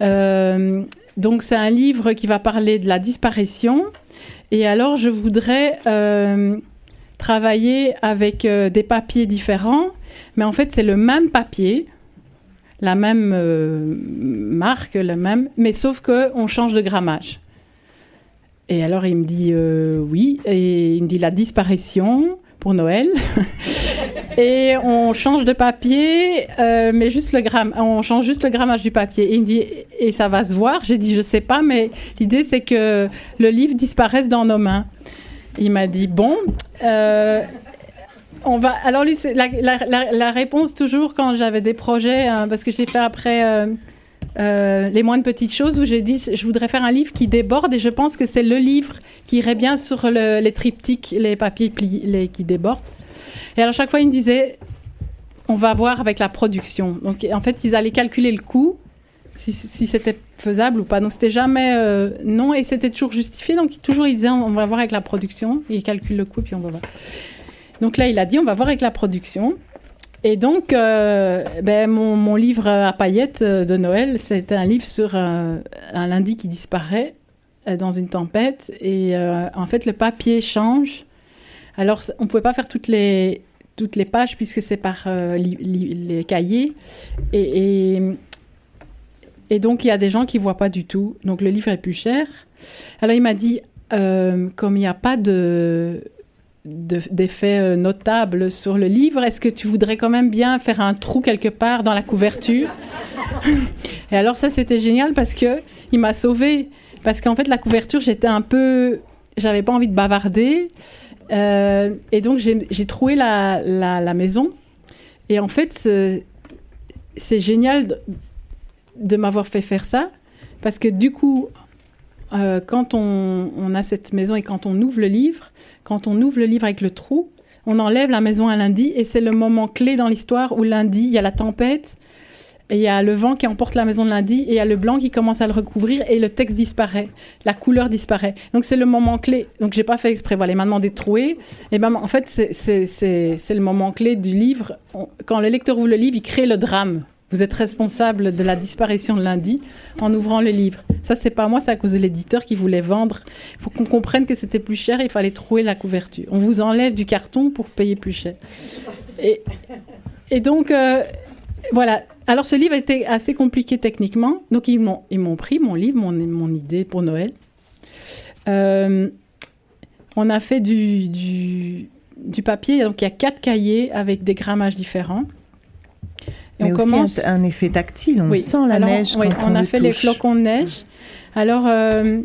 Speaker 4: donc, c'est un livre qui va parler de la disparition. Et alors, je voudrais travailler avec des papiers différents, mais en fait, c'est le même papier, la même marque, le même, mais sauf qu'on change de grammage. Et alors il me dit oui, et il me dit la disparition pour Noël. et on change de papier, euh, mais juste le gramme, on change juste le grammage du papier. Et il me dit, et ça va se voir. J'ai dit, je sais pas, mais l'idée c'est que le livre disparaisse dans nos mains. Il m'a dit, bon, euh, on va. Alors lui, la, réponse toujours quand j'avais des projets, hein, parce que j'ai fait après. Euh, euh, les moindres petites choses où j'ai dit je voudrais faire un livre qui déborde et je pense que c'est le livre qui irait bien sur les triptyques, les papiers qui débordent. Et alors chaque fois il me disait on va voir avec la production. Donc en fait ils allaient calculer le coût si, c'était faisable ou pas. Donc c'était jamais euh, non et c'était toujours justifié. Donc toujours il disait on va voir avec la production. Et il calcule le coût puis on va voir. Donc là il a dit on va voir avec la production. Et donc, euh, ben, mon, livre à paillettes euh, de Noël, c'était un livre sur un, lundi qui disparaît euh, dans une tempête. Et en fait, le papier change. Alors, on ne pouvait pas faire toutes les, toutes les pages puisque c'est par les cahiers. Et, et, donc, il y a des gens qui ne voient pas du tout. Donc, le livre est plus cher. Alors, il m'a dit, comme il n'y a pas de d'effets euh, notables sur le livre. Est-ce que tu voudrais quand même bien faire un trou quelque part dans la couverture? Et alors ça, c'était génial parce que il m'a sauvé. Parce qu'en fait, la couverture, j'étais un peu... J'avais pas envie de bavarder. Euh, et donc, j'ai trouvé la, la, maison. Et en fait, c'est génial de, m'avoir fait faire ça. Parce que du coup, euh, quand on, on, a cette maison et quand on ouvre le livre, quand on ouvre le livre avec le trou, on enlève la maison un lundi et c'est le moment clé dans l'histoire où lundi, il y a la tempête et il y a le vent qui emporte la maison de lundi et il y a le blanc qui commence à le recouvrir et le texte disparaît, la couleur disparaît. Donc c'est le moment clé. Donc j'ai pas fait exprès. Voilà, il m'a demandé de. Et ben en fait c'est le moment clé du livre. quand le lecteur ouvre le livre, il crée le drame. Vous êtes responsable de la disparition de lundi en ouvrant le livre. Ça, c'est pas moi, c'est à cause de l'éditeur qui voulait vendre. Faut qu'on comprenne que c'était plus cher, il fallait trouver la couverture. On vous enlève du carton pour payer plus cher. Et, donc, euh, voilà. Alors, ce livre était assez compliqué techniquement. Donc, ils m'ont, ils m'ont pris mon livre, mon, mon idée pour Noël. Euh, on a fait du, du papier. Donc, il y a quatre cahiers avec des grammages différents.
Speaker 3: Mais on aussi commence un, effet tactile, on sent la neige. Oui,
Speaker 4: on, a fait les flocons de neige. Alors, euh,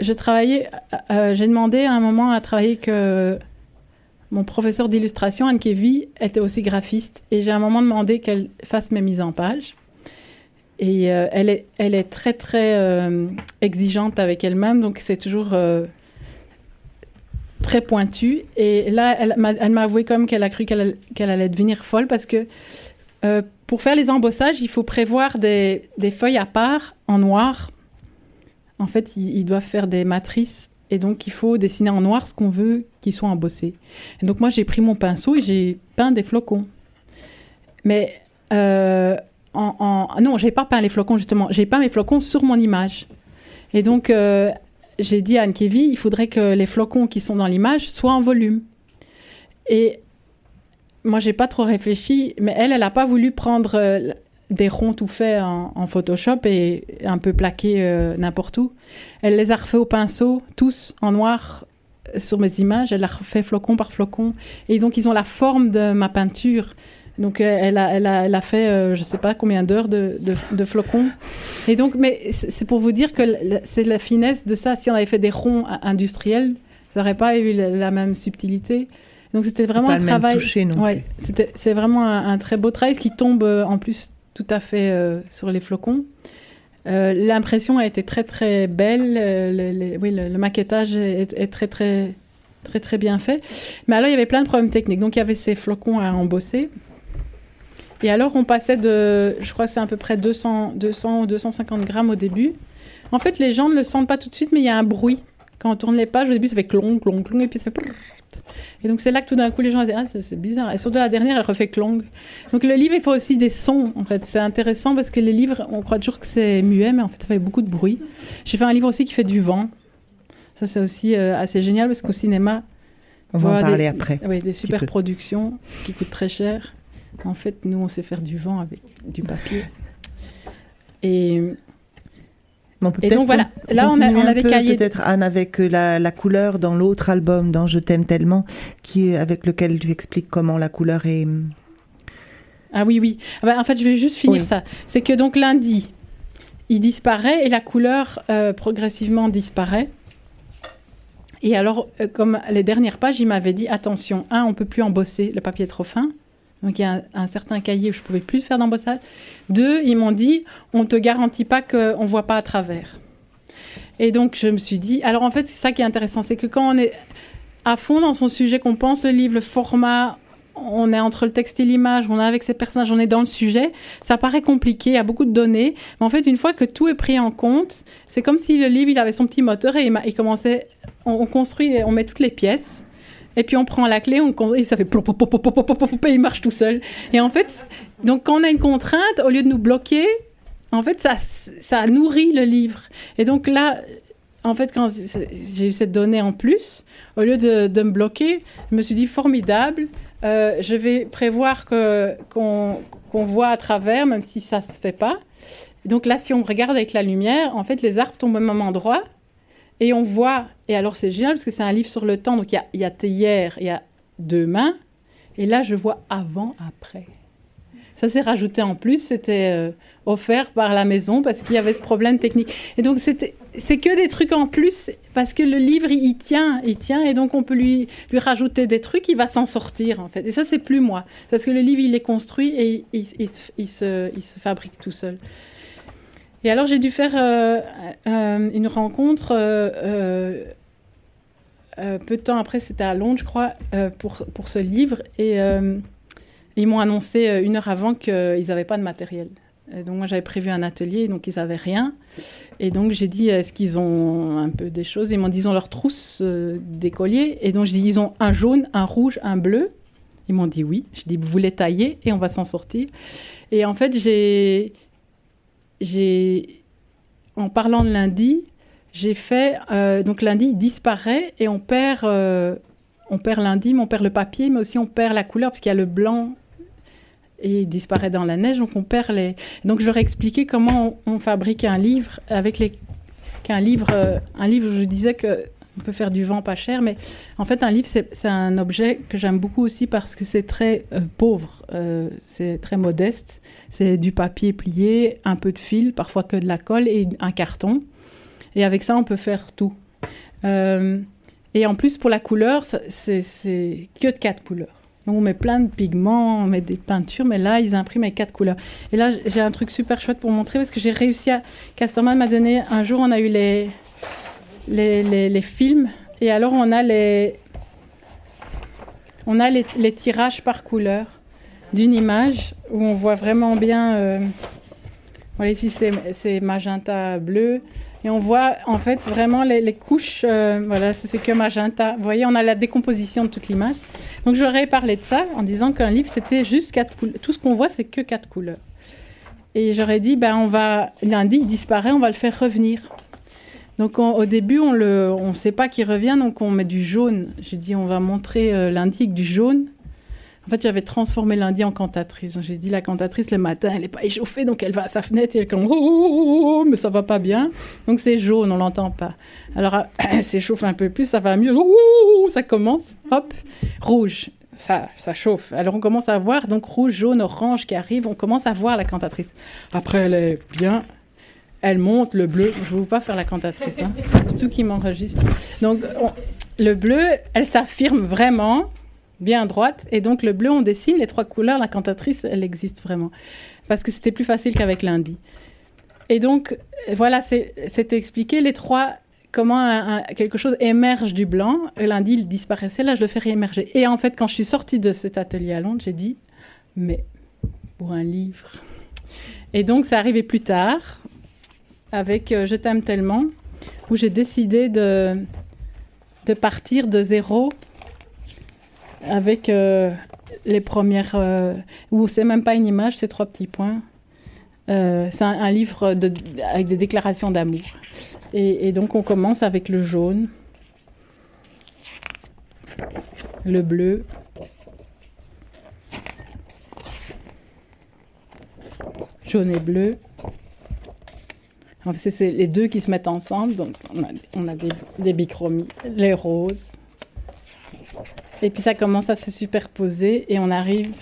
Speaker 4: je, travaillais, euh, euh, j'ai demandé à un moment à travailler que mon professeur d'illustration, Anne Kevy, était aussi graphiste. Et j'ai à un moment demandé qu'elle fasse mes mises en page. Et elle, est, elle est très, très exigeante avec elle-même, donc c'est toujours très pointu. Et là, elle m'a avoué comme qu'elle a cru qu'elle allait devenir folle parce que euh, pour faire les embossages, il faut prévoir des, feuilles à part en noir. En fait, ils, doivent faire des matrices et donc il faut dessiner en noir ce qu'on veut qu'ils soient embossés. Et donc moi, j'ai pris mon pinceau et j'ai peint des flocons. Mais euh, en, non, j'ai pas peint les flocons justement. J'ai peint mes flocons sur mon image. Et donc euh, j'ai dit à Anne Kevy, il faudrait que les flocons qui sont dans l'image soient en volume. Et moi, j'ai pas trop réfléchi, mais elle, elle n'a pas voulu prendre euh, des ronds tout faits en, Photoshop et un peu plaqués euh, n'importe où. Elle les a refaits au pinceau, tous en noir euh, sur mes images. Elle a refait flocon par flocon. Et donc, ils ont la forme de ma peinture. Donc, elle a, elle a, elle a fait, je sais pas combien d'heures de, de, flocons. Et donc, mais c'est pour vous dire que c'est la finesse de ça. Si on avait fait des ronds industriels, ça n'aurait pas eu la même subtilité. Donc c'était vraiment un travail. ouais, c'est vraiment un, très beau travail qui tombe euh, en plus tout à fait euh, sur les flocons. Euh, l'impression a été très très belle. Le, oui, le, maquettage est, très très très très bien fait. Mais alors il y avait plein de problèmes techniques. Donc il y avait ces flocons à embosser. Et alors on passait de, je crois c'est à peu près 200, 200 ou 250 grammes au début. En fait les gens ne le sentent pas tout de suite, mais il y a un bruit. Quand on tourne les pages, au début ça fait clong, clong, clong, et puis ça fait et donc c'est là que tout d'un coup les gens disent ah c'est bizarre. Et surtout la dernière elle refait clong. Donc le livre il faut aussi des sons en fait. C'est intéressant parce que les livres on croit toujours que c'est muet mais en fait ça fait beaucoup de bruit. J'ai fait un livre aussi qui fait du vent. Ça c'est aussi euh, assez génial parce qu'au cinéma
Speaker 3: On va en parler après.
Speaker 4: Oui, des super productions qui coûtent très cher. En fait, nous, on sait faire du vent avec du papier. Et,
Speaker 3: et donc voilà, là on a, on a des cahiers. Peut-être Anne avec euh, la, la couleur dans l'autre album, dans Je t'aime tellement, qui avec lequel tu expliques comment la couleur est. Hum,
Speaker 4: ah oui, oui. Ah bah, en fait, je vais juste finir ça. C'est que donc lundi, il disparaît et la couleur euh, progressivement disparaît. Et alors, euh, comme les dernières pages, il m'avait dit attention, un, on peut plus embosser, le papier est trop fin. Donc il y a un, certain cahier où je pouvais plus faire d'embossage. Deux, ils m'ont dit on te garantit pas qu'on voit pas à travers. Et donc je me suis dit alors en fait c'est ça qui est intéressant, c'est que quand on est à fond dans son sujet, qu'on pense le livre, le format, on est entre le texte et l'image, on est avec ces personnages, on est dans le sujet, ça paraît compliqué, il y a beaucoup de données, mais en fait, une fois que tout est pris en compte, c'est comme si le livre, il avait son petit moteur et il, commençait, on, construit, on met toutes les pièces, et puis on prend la clé, on, et ça fait plop, plop, plop, et il marche tout seul. Et en fait, donc quand on a une contrainte, au lieu de nous bloquer, en fait, ça, ça nourrit le livre. Et donc là, en fait, quand j'ai eu cette donnée en plus, au lieu de, de me bloquer, je me suis dit formidable. Euh, je vais prévoir que, qu'on, qu'on voit à travers, même si ça se fait pas. Donc là, si on regarde avec la lumière, en fait, les arbres tombent au même endroit et on voit. Et alors, c'est génial parce que c'est un livre sur le temps. Donc, il y a, y a hier, il y a demain. Et là, je vois avant, après. Ça s'est rajouté en plus, c'était euh, offert par la maison parce qu'il y avait ce problème technique. Et donc c'est que des trucs en plus parce que le livre il, tient, il tient et donc on peut lui lui rajouter des trucs, il va s'en sortir en fait. Et ça c'est plus moi parce que le livre il est construit et il, se, il se, fabrique tout seul. Et alors j'ai dû faire euh, euh, une rencontre. peu de temps après, c'était à Londres, je crois, pour, pour ce livre. Et ils m'ont annoncé euh, une heure avant qu'ils n'avaient pas de matériel. donc moi j'avais prévu un atelier, donc ils n'avaient rien. Et donc j'ai dit, est-ce qu'ils ont un peu des choses? Ils m'ont dit, ils ont leur trousse euh, d'écolier. Et donc je dis, ils ont un jaune, un rouge, un bleu. Ils m'ont dit oui. Je dis, vous les taillez et on va s'en sortir. Et en fait, j'ai, j'ai, en parlant de lundi, j'ai fait, euh, donc lundi disparaît et on perd, on perd lundi, mais on perd le papier, mais aussi on perd la couleur parce qu'il y a le blanc et il disparaît dans la neige, donc on perd les. Donc j'aurais expliqué comment on, fabrique un livre avec les. Qu'un livre, euh, un livre, je disais que on peut faire du vent pas cher, mais en fait un livre c'est un objet que j'aime beaucoup aussi parce que c'est très euh, pauvre, euh, c'est très modeste, c'est du papier plié, un peu de fil, parfois que de la colle et un carton, et avec ça on peut faire tout. et en plus pour la couleur, c'est que de quatre couleurs on met plein de pigments, on met des peintures, mais là, ils impriment avec quatre couleurs. Et là, j'ai un truc super chouette pour montrer parce que j'ai réussi à. Casterman m'a donné. Un jour, on a eu les, les, films. Et alors, on a les. On a les, tirages par couleur d'une image où on voit vraiment bien. Euh, voilà, ici, c'est magenta bleu. Et on voit en fait vraiment les, couches, euh, voilà, c'est que magenta. Vous voyez, on a la décomposition de toute l'image. Donc j'aurais parlé de ça en disant qu'un livre, c'était juste quatre couleurs. Tout ce qu'on voit, c'est que quatre couleurs. Et j'aurais dit, ben, on va, lundi, disparaît, on va le faire revenir. Donc au début, on ne on sait pas qu'il revient, donc on met du jaune. J'ai dit, on va montrer euh, du jaune. En fait, j'avais transformé lundi en cantatrice. J'ai dit, la cantatrice, le matin, elle n'est pas échauffée, donc elle va à sa fenêtre et elle comme, oh, mais ça va pas bien. Donc c'est jaune, on l'entend pas. Alors, elle s'échauffe un peu plus, ça va mieux. ça commence, hop, rouge. Ça, ça chauffe. Alors on commence à voir, donc rouge, jaune, orange qui arrive, on commence à voir la cantatrice. Après, elle est bien, elle monte, le bleu. Je ne veux pas faire la cantatrice, hein. c'est tout qui m'enregistre. Donc, le bleu, elle s'affirme vraiment bien droite. Et donc le bleu, on dessine les trois couleurs. La cantatrice, elle existe vraiment. Parce que c'était plus facile qu'avec lundi. Et donc, voilà, c'était expliqué les trois, comment quelque chose émerge du blanc. Lundi, il disparaissait, là, je le fais réémerger. Et en fait, quand je suis sortie de cet atelier à Londres, j'ai dit, mais pour un livre. Et donc, ça arrivait plus tard, avec euh, Je t'aime tellement, où j'ai décidé de, de partir de zéro avec euh, les premières, euh, où c'est même pas une image, c'est trois petits points. Euh, c'est un, livre de, avec des déclarations d'amour. Et, donc on commence avec le jaune. le bleu. Jaune et bleu. En c'est les deux qui se mettent ensemble. Donc, on a, des, des bichromies, les roses. Et puis, ça commence à se superposer et on arrive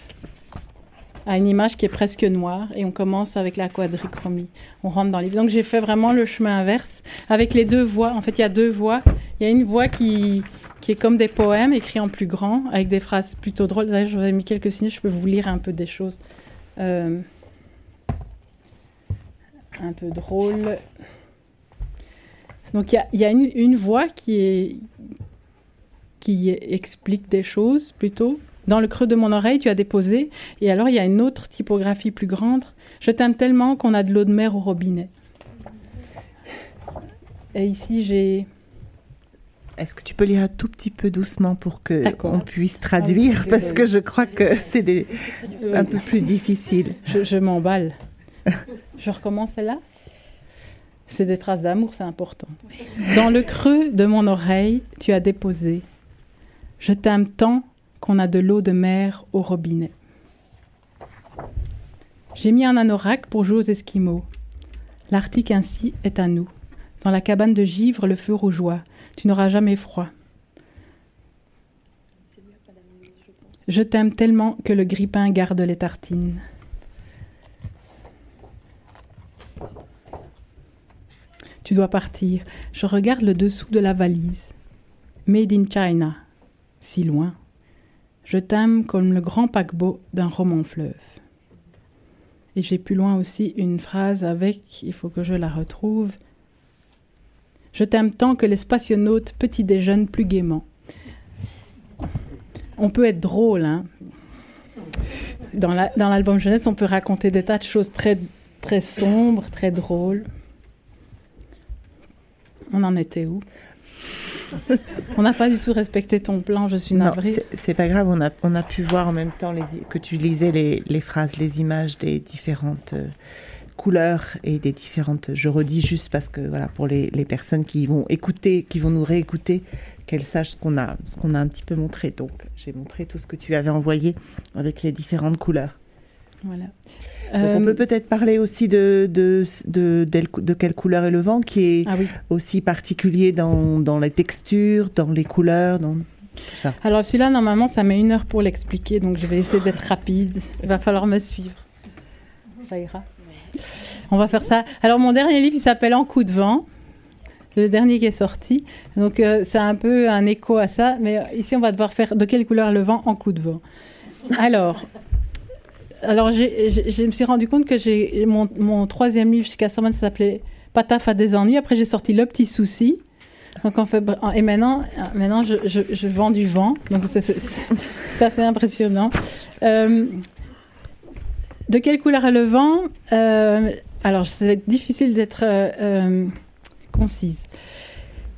Speaker 4: à une image qui est presque noire et on commence avec la quadrichromie. On rentre dans les... Donc j'ai fait vraiment le chemin inverse avec les deux voix. En fait, il y a deux voix. Il y a une voix qui, qui est comme des poèmes écrits en plus grand avec des phrases plutôt drôles. Là, je mis quelques signes, je peux vous lire un peu des choses. Euh, un peu drôles. Donc il y a, une, voix qui, est, qui explique des choses plutôt. Dans le creux de mon oreille, tu as déposé. Et alors, il y a une autre typographie plus grande. Je t'aime tellement qu'on a de l'eau de mer au robinet. Et ici, j'ai.
Speaker 3: Est-ce que tu peux lire un tout petit peu doucement pour que on puisse traduire? Parce que je crois que c'est des... un peu plus difficile.
Speaker 4: Je, je m'emballe. je recommence celle-là. C'est des traces d'amour, c'est important. Dans le creux de mon oreille, tu as déposé. Je t'aime tant qu'on a de l'eau de mer au robinet. J'ai mis un anorak pour jouer aux Esquimaux. L'Arctique ainsi est à nous. Dans la cabane de givre, le feu rougeoie. Tu n'auras jamais froid. Je t'aime tellement que le grippin garde les tartines. Tu dois partir. Je regarde le dessous de la valise. Made in China. Si loin. Je t'aime comme le grand paquebot d'un roman fleuve. Et j'ai plus loin aussi une phrase avec, il faut que je la retrouve. Je t'aime tant que les spationautes petit déjeunent plus gaiement. On peut être drôle, hein. Dans l'album jeunesse, on peut raconter des tas de choses très, très sombres, très drôles. On en était où? On n'a pas du tout respecté ton plan, je suis navrée.
Speaker 3: C'est pas grave, on a, on a pu voir en même temps les, que tu lisais les, les, phrases, les images des différentes euh, couleurs et des différentes. Je redis juste parce que voilà, pour les, les personnes qui vont écouter, qui vont nous réécouter, qu'elles sachent ce qu'on a, ce qu'on a un petit peu montré. Donc, j'ai montré tout ce que tu avais envoyé avec les différentes couleurs.
Speaker 4: Voilà.
Speaker 3: on peut euh, peut-être parler aussi de, de, de, de, quelle couleur est le vent, qui est ah aussi particulier dans, dans, les textures, dans les couleurs, dans tout ça.
Speaker 4: Alors celui-là, normalement, ça met une heure pour l'expliquer, donc je vais essayer d'être rapide. Il va falloir me suivre. Ça ira. On va faire ça. Alors mon dernier livre, il s'appelle En coup de vent. Le dernier qui est sorti. Donc euh, c'est un peu un écho à ça, mais ici on va devoir faire de quelle couleur le vent en coup de vent. Alors, alors, je me suis rendu compte que j'ai mon, troisième livre chez Casterman s'appelait Pataf à des ennuis. Après, j'ai sorti Le Petit Souci. Donc, en fait, et maintenant, maintenant je, vends du vent. Donc, c'est assez impressionnant. Euh, de quelle couleur est le vent? Euh, Alors, c'est difficile d'être euh, concise.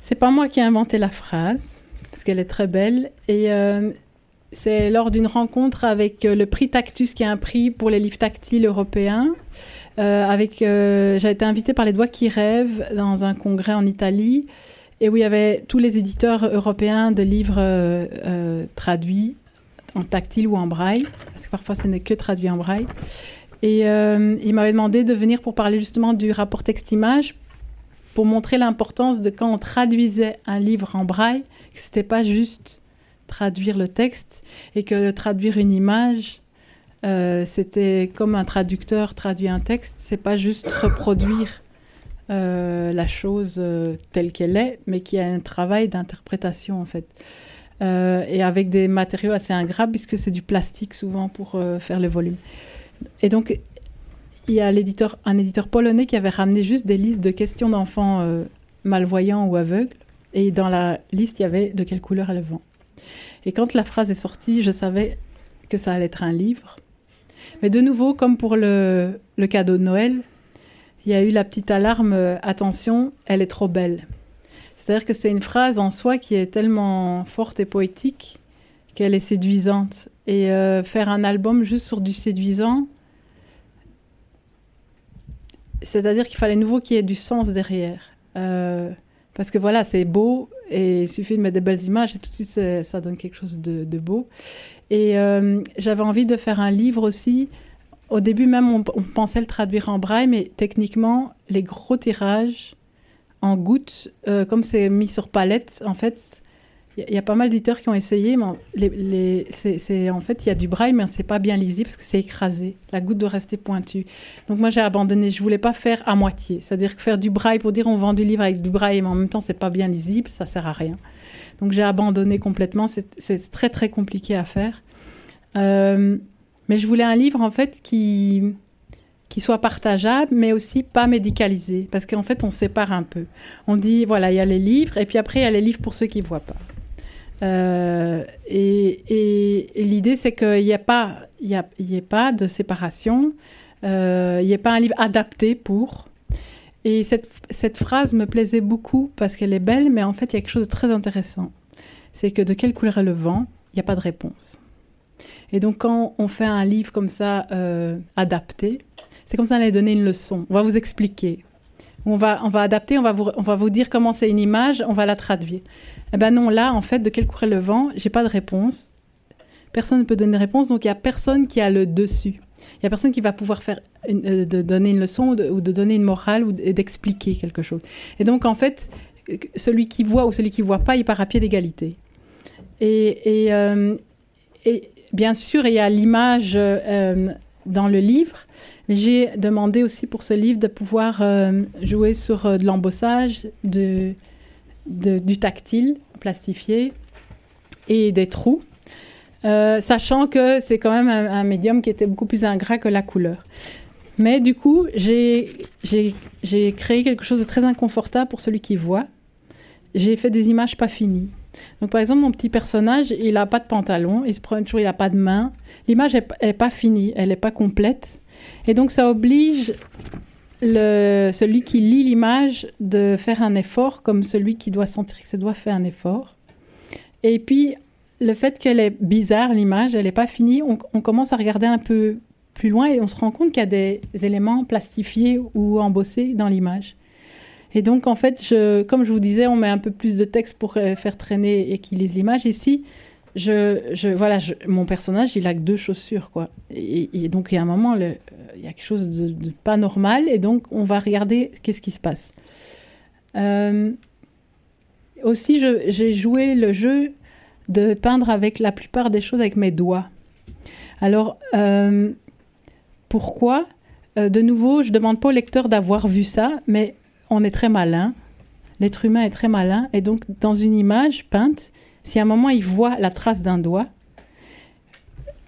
Speaker 4: C'est pas moi qui ai inventé la phrase, parce qu'elle est très belle. Et c'est lors d'une rencontre avec euh, le prix Tactus, qui est un prix pour les livres tactiles européens. Euh, avec, euh, j'ai été invitée par les Doigts qui rêvent dans un congrès en Italie, et où il y avait tous les éditeurs européens de livres traduits en tactile ou en braille, parce que parfois ce n'est que traduit en braille. Et il m'avait demandé de venir pour parler justement du rapport texte-image, pour montrer l'importance de quand on traduisait un livre en braille, que c'était pas juste traduire le texte et que traduire une image, euh, c'était comme un traducteur traduit un texte, c'est pas juste reproduire euh, la chose euh, telle qu'elle est, mais qu'il y a un travail d'interprétation en fait. et avec des matériaux assez ingrats, puisque c'est du plastique souvent pour faire le volume. Et donc, il y a l'éditeur, un éditeur polonais qui avait ramené juste des listes de questions d'enfants malvoyants ou aveugles. Et dans la liste, il y avait de quelle couleur est le vent. Et quand la phrase est sortie, je savais que ça allait être un livre. Mais de nouveau, comme pour le, cadeau de Noël, il y a eu la petite alarme euh, attention, elle est trop belle. C'est-à-dire que c'est une phrase en soi qui est tellement forte et poétique qu'elle est séduisante. Et euh, faire un album juste sur du séduisant, c'est-à-dire qu'il fallait nouveau qu'il y ait du sens derrière. Euh, parce que voilà, c'est beau et il suffit de mettre des belles images et tout de suite ça, donne quelque chose de, beau. Et j'avais envie de faire un livre aussi. Au début même, on, on, pensait le traduire en braille, mais techniquement, les gros tirages en gouttes, comme c'est mis sur palette, en fait, il y, a pas mal d'éditeurs qui ont essayé, mais les, en fait, il y a du braille, mais c'est pas bien lisible parce que c'est écrasé. La goutte doit rester pointue. Donc moi, j'ai abandonné. Je voulais pas faire à moitié. C'est-à-dire que faire du braille pour dire on vend du livre avec du braille, mais en même temps, c'est pas bien lisible, ça sert à rien. Donc j'ai abandonné complètement. C'est, très, très compliqué à faire. Euh, mais je voulais un livre, en fait, qui qui soit partageable, mais aussi pas médicalisé, parce qu'en fait, on sépare un peu. On dit, voilà, il y a les livres, et puis après, il y a les livres pour ceux qui ne voient pas. Euh, et, l'idée, c'est qu'il n'y a, pas, y a, y ait pas de séparation, euh, il n'y ait pas un livre adapté pour. Et cette, phrase me plaisait beaucoup parce qu'elle est belle, mais en fait, il y a quelque chose de très intéressant. C'est que de quelle couleur est le vent Il n'y a pas de réponse. Et donc, quand on fait un livre comme ça, euh, adapté, c'est comme ça qu'on allait donner une leçon. On va vous expliquer. On va, on va adapter, on va, vous, on va vous dire comment c'est une image, on va la traduire. Eh ben non, là, en fait, de quel courant le vent J'ai pas de réponse. Personne ne peut donner de réponse, donc il y a personne qui a le dessus. Il y a personne qui va pouvoir faire euh, de donner une leçon ou de, donner une morale ou d'expliquer quelque chose. Et donc, en fait, celui qui voit ou celui qui voit pas, il part à pied d'égalité. Et, et, euh, bien sûr, il y a l'image euh, dans le livre. J'ai demandé aussi pour ce livre de pouvoir jouer sur de l'embossage, de, du tactile plastifié et des trous, euh, sachant que c'est quand même un, médium qui était beaucoup plus ingrat que la couleur. Mais du coup, j'ai créé quelque chose de très inconfortable pour celui qui voit. J'ai fait des images pas finies. Donc, par exemple, mon petit personnage, il n'a pas de pantalon, il se prend toujours, il n'a pas de main. L'image n'est pas finie, elle n'est pas complète. Et donc, ça oblige celui qui lit l'image de faire un effort comme celui qui doit sentir que ça doit faire un effort. Et puis, le fait qu'elle est bizarre, l'image, elle n'est pas finie, on, commence à regarder un peu plus loin et on se rend compte qu'il y a des éléments plastifiés ou embossés dans l'image. Et donc, en fait, comme je vous disais, on met un peu plus de texte pour euh, faire traîner et qu'il lise l'image. Ici, je, voilà, mon personnage, il a que deux chaussures, quoi. Et, donc, il y a un moment, il y a quelque chose de, pas normal, et donc on va regarder qu'est-ce qui se passe. Euh, aussi, j'ai joué le jeu de peindre avec la plupart des choses avec mes doigts. Alors, euh, pourquoi? Euh, De nouveau, je demande pas au lecteur d'avoir vu ça, mais on est très malin. L'être humain est très malin, et donc dans une image peinte, si à un moment il voit la trace d'un doigt,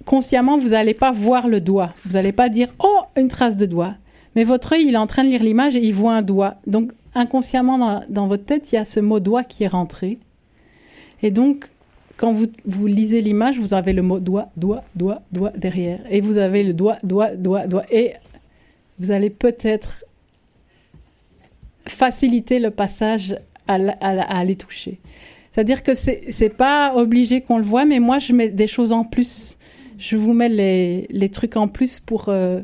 Speaker 4: consciemment, vous n'allez pas voir le doigt. Vous n'allez pas dire Oh, une trace de doigt. Mais votre œil, il est en train de lire l'image et il voit un doigt. Donc, inconsciemment, dans, votre tête, il y a ce mot doigt qui est rentré. Et donc, quand vous, vous lisez l'image, vous avez le mot doigt, doigt, doigt, doigt derrière. Et vous avez le doigt, doigt, doigt, doigt. Et vous allez peut-être faciliter le passage à, à, à les toucher. C'est-à-dire que c'est pas obligé qu'on le voit, mais moi, je mets des choses en plus je vous mets les, les trucs en plus pour... Euh,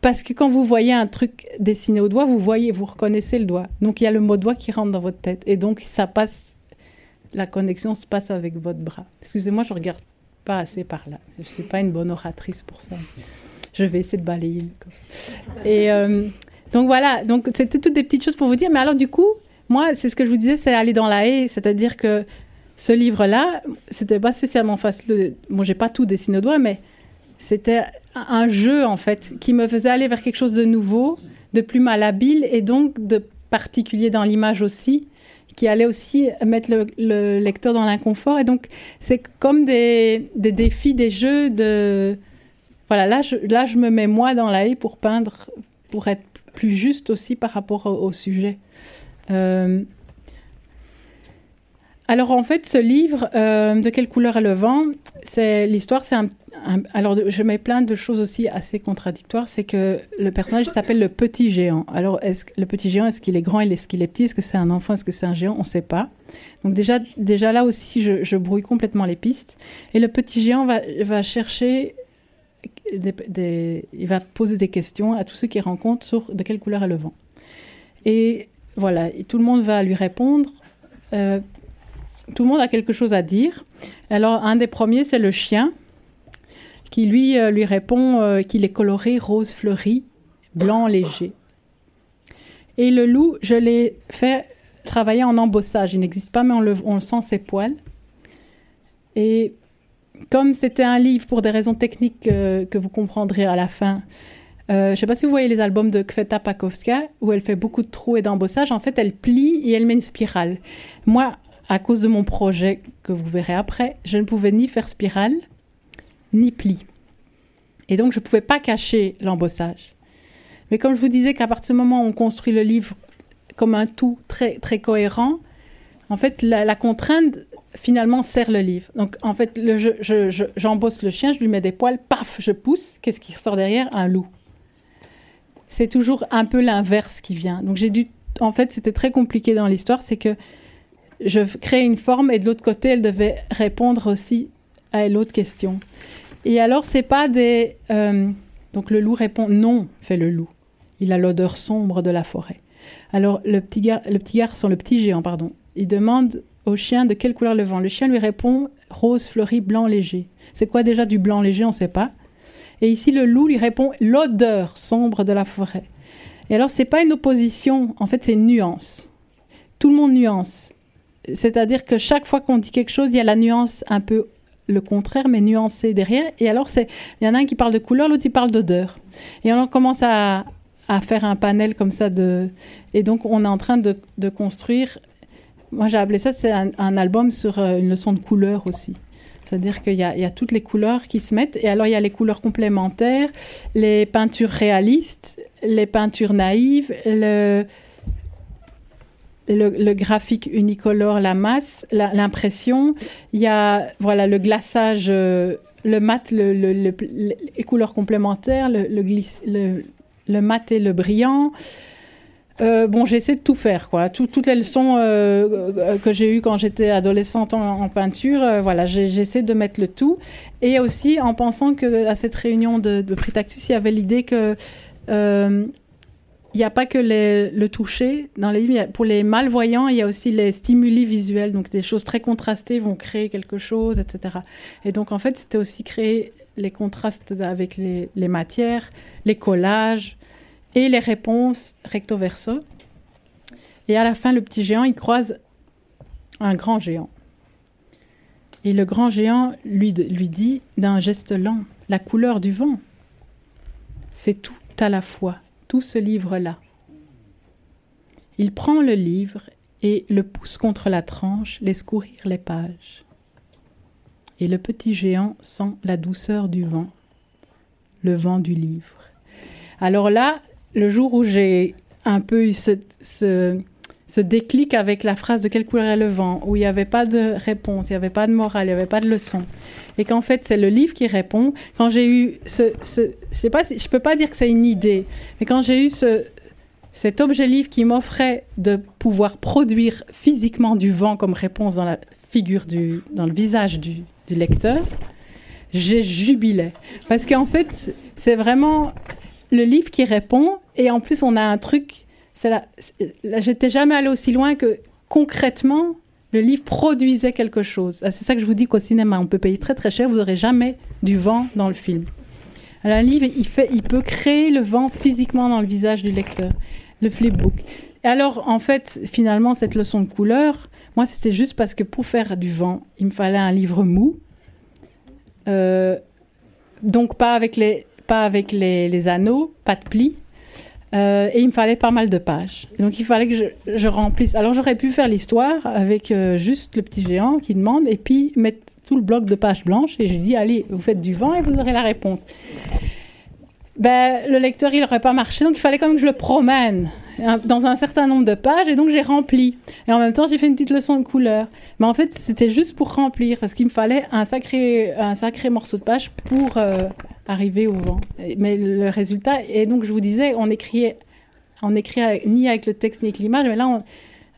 Speaker 4: parce que quand vous voyez un truc dessiné au doigt, vous voyez, vous reconnaissez le doigt. Donc il y a le mot doigt qui rentre dans votre tête. Et donc ça passe, la connexion se passe avec votre bras. Excusez-moi, je regarde pas assez par là. Je ne suis pas une bonne oratrice pour ça. Je vais essayer de balayer. Et euh, donc voilà, donc c'était toutes des petites choses pour vous dire. Mais alors du coup, moi, c'est ce que je vous disais, c'est aller dans la haie. C'est-à-dire que ce livre-là, c'était pas spécialement facile. Bon, j'ai pas tout dessiné au doigt, mais c'était un jeu en fait qui me faisait aller vers quelque chose de nouveau, de plus malhabile et donc de particulier dans l'image aussi, qui allait aussi mettre le, lecteur dans l'inconfort. Et donc, c'est comme des, défis, des jeux de. Voilà, là je, là, je me mets moi dans la haie pour peindre, pour être plus juste aussi par rapport au, sujet. Euh, alors en fait, ce livre, euh, De quelle couleur est le vent C'est l'histoire, c'est un, Alors je mets plein de choses aussi assez contradictoires. C'est que le personnage s'appelle le petit géant. Alors est-ce le petit géant, est-ce qu'il est grand, est-ce qu'il est petit, est-ce que c'est un enfant, est-ce que c'est un géant On ne sait pas. Donc déjà, déjà là aussi, je, brouille complètement les pistes. Et le petit géant va, chercher des, il va poser des questions à tous ceux qu'il rencontre sur de quelle couleur est le vent. Et voilà, tout le monde va lui répondre euh, tout le monde a quelque chose à dire. Alors, un des premiers, c'est le chien, qui lui, euh, lui répond euh, qu'il est coloré rose fleuri, blanc léger. Et le loup, je l'ai fait travailler en embossage. Il n'existe pas, mais on le, sent ses poils. Et comme c'était un livre pour des raisons techniques que vous comprendrez à la fin, euh, je ne sais pas si vous voyez les albums de Kveta Pakowska, où elle fait beaucoup de trous et d'embossage. En fait, elle plie et elle met une spirale. Moi, à cause de mon projet que vous verrez après, je ne pouvais ni faire spirale, ni pli. Et donc, je ne pouvais pas cacher l'embossage. Mais comme je vous disais qu'à partir du moment où on construit le livre comme un tout très, très cohérent, en fait, la, contrainte finalement serre le livre. Donc, en fait, le, je, je, j'embosse le chien, je lui mets des poils, paf, je pousse. Qu'est-ce qui ressort derrière? Un loup. C'est toujours un peu l'inverse qui vient. Donc, j'ai dû. En fait, c'était très compliqué dans l'histoire, c'est que je crée une forme et de l'autre côté, elle devait répondre aussi à l'autre question. Et alors, c'est pas des. euh, donc, le loup répond non, fait le loup. Il a l'odeur sombre de la forêt. Alors, le petit, gar- le petit garçon, le petit géant, pardon, il demande au chien de quelle couleur le vent. Le chien lui répond rose fleuri, blanc léger. C'est quoi déjà du blanc léger On ne sait pas. Et ici, le loup lui répond l'odeur sombre de la forêt. Et alors, c'est pas une opposition, en fait, c'est une nuance. Tout le monde nuance. C'est-à-dire que chaque fois qu'on dit quelque chose, il y a la nuance un peu le contraire, mais nuancée derrière. Et alors, c'est, il y en a un qui parle de couleur, l'autre, il parle d'odeur. Et on commence à, faire un panel comme ça de. Et donc, on est en train de, construire. Moi, j'ai appelé ça, c'est un, un album sur euh, une leçon de couleur aussi. C'est-à-dire qu'il y, a- toutes les couleurs qui se mettent. Et alors, il y a les couleurs complémentaires, les peintures réalistes, les peintures naïves, le, le, graphique unicolore, la masse, l'impression. Il y a voilà, le glaçage, euh, le mat, le, le- le- les couleurs complémentaires, le mat et le brillant. Euh, bon, j'essaie de tout faire, quoi. Tout- toutes les leçons euh, euh, que j'ai eues quand j'étais adolescente en, peinture, euh, voilà, j'ai- de mettre le tout. Et aussi en pensant que à cette réunion de, de Prix Tactus, il y avait l'idée que euh, il n'y a pas que le toucher dans les Pour les malvoyants, il y a aussi les stimuli visuels. Donc, des choses très contrastées vont créer quelque chose, etc. Et donc, en fait, c'était aussi créer les contrastes avec les matières, les collages et les réponses recto verso. Et à la fin, le petit géant, il croise un grand géant. Et le grand géant lui, lui dit d'un geste lent, la couleur du vent, c'est tout à la fois, tout ce livre-là. Il prend le livre et le pousse contre la tranche, laisse courir les pages. Et le petit géant sent la douceur du vent, le vent du livre. Alors là, le jour où j'ai un peu eu ce, déclic avec la phrase de quelle couleur est le vent, où il n'y avait pas de réponse, il n'y avait pas de morale, il n'y avait pas de leçon, et qu'en fait c'est le livre qui répond. Quand j'ai eu ce, ce je sais pas, je peux pas dire que c'est une idée, mais quand j'ai eu ce cet objet livre qui m'offrait de pouvoir produire physiquement du vent comme réponse dans la figure du, dans le visage du, du lecteur, j'ai jubilé parce qu'en fait c'est vraiment le livre qui répond. Et en plus on a un truc là, là, j'étais jamais allée aussi loin que concrètement le livre produisait quelque chose. Ah, c'est ça que je vous dis qu'au cinéma on peut payer très très cher vous aurez jamais du vent dans le film. Alors, un livre il fait peut créer le vent physiquement dans le visage du lecteur le flipbook. Et alors en fait finalement cette leçon de couleur moi c'était juste parce que pour faire du vent il me fallait un livre mou. Euh, donc pas avec les pas avec les, les anneaux, pas de plis. Euh, et il me fallait pas mal de pages. Donc il fallait que je, remplisse. Alors j'aurais pu faire l'histoire avec euh, juste le petit géant qui demande et puis mettre tout le bloc de pages blanches et je dis allez, vous faites du vent et vous aurez la réponse. Ben, le lecteur, il n'aurait pas marché, donc il fallait quand même que je le promène hein, dans un certain nombre de pages, et donc j'ai rempli. Et en même temps, j'ai fait une petite leçon de couleur. Mais en fait, c'était juste pour remplir, parce qu'il me fallait un sacré, un sacré morceau de page pour euh, arriver au vent. Mais le résultat, et donc je vous disais, on écrivait, on écrit ni avec le texte ni avec l'image, mais là, on,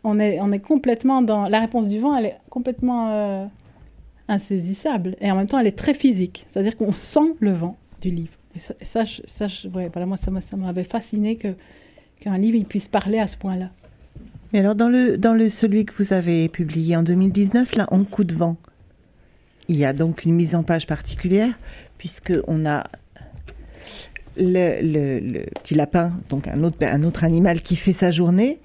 Speaker 4: on est, on est complètement dans... La réponse du vent, elle est complètement euh, insaisissable. Et en même temps, elle est très physique. C'est-à-dire qu'on sent le vent du livre. Ça, voilà, moi, ça m'a- ça m'avait fasciné que qu'un livre il puisse parler à ce point-là.
Speaker 3: Alors, dans, le, dans le, celui que vous avez publié en 2019, là, En coup de vent, il y a donc une mise en page particulière, puisqu'on a le, le, petit lapin, donc un autre, un autre animal qui fait sa journée.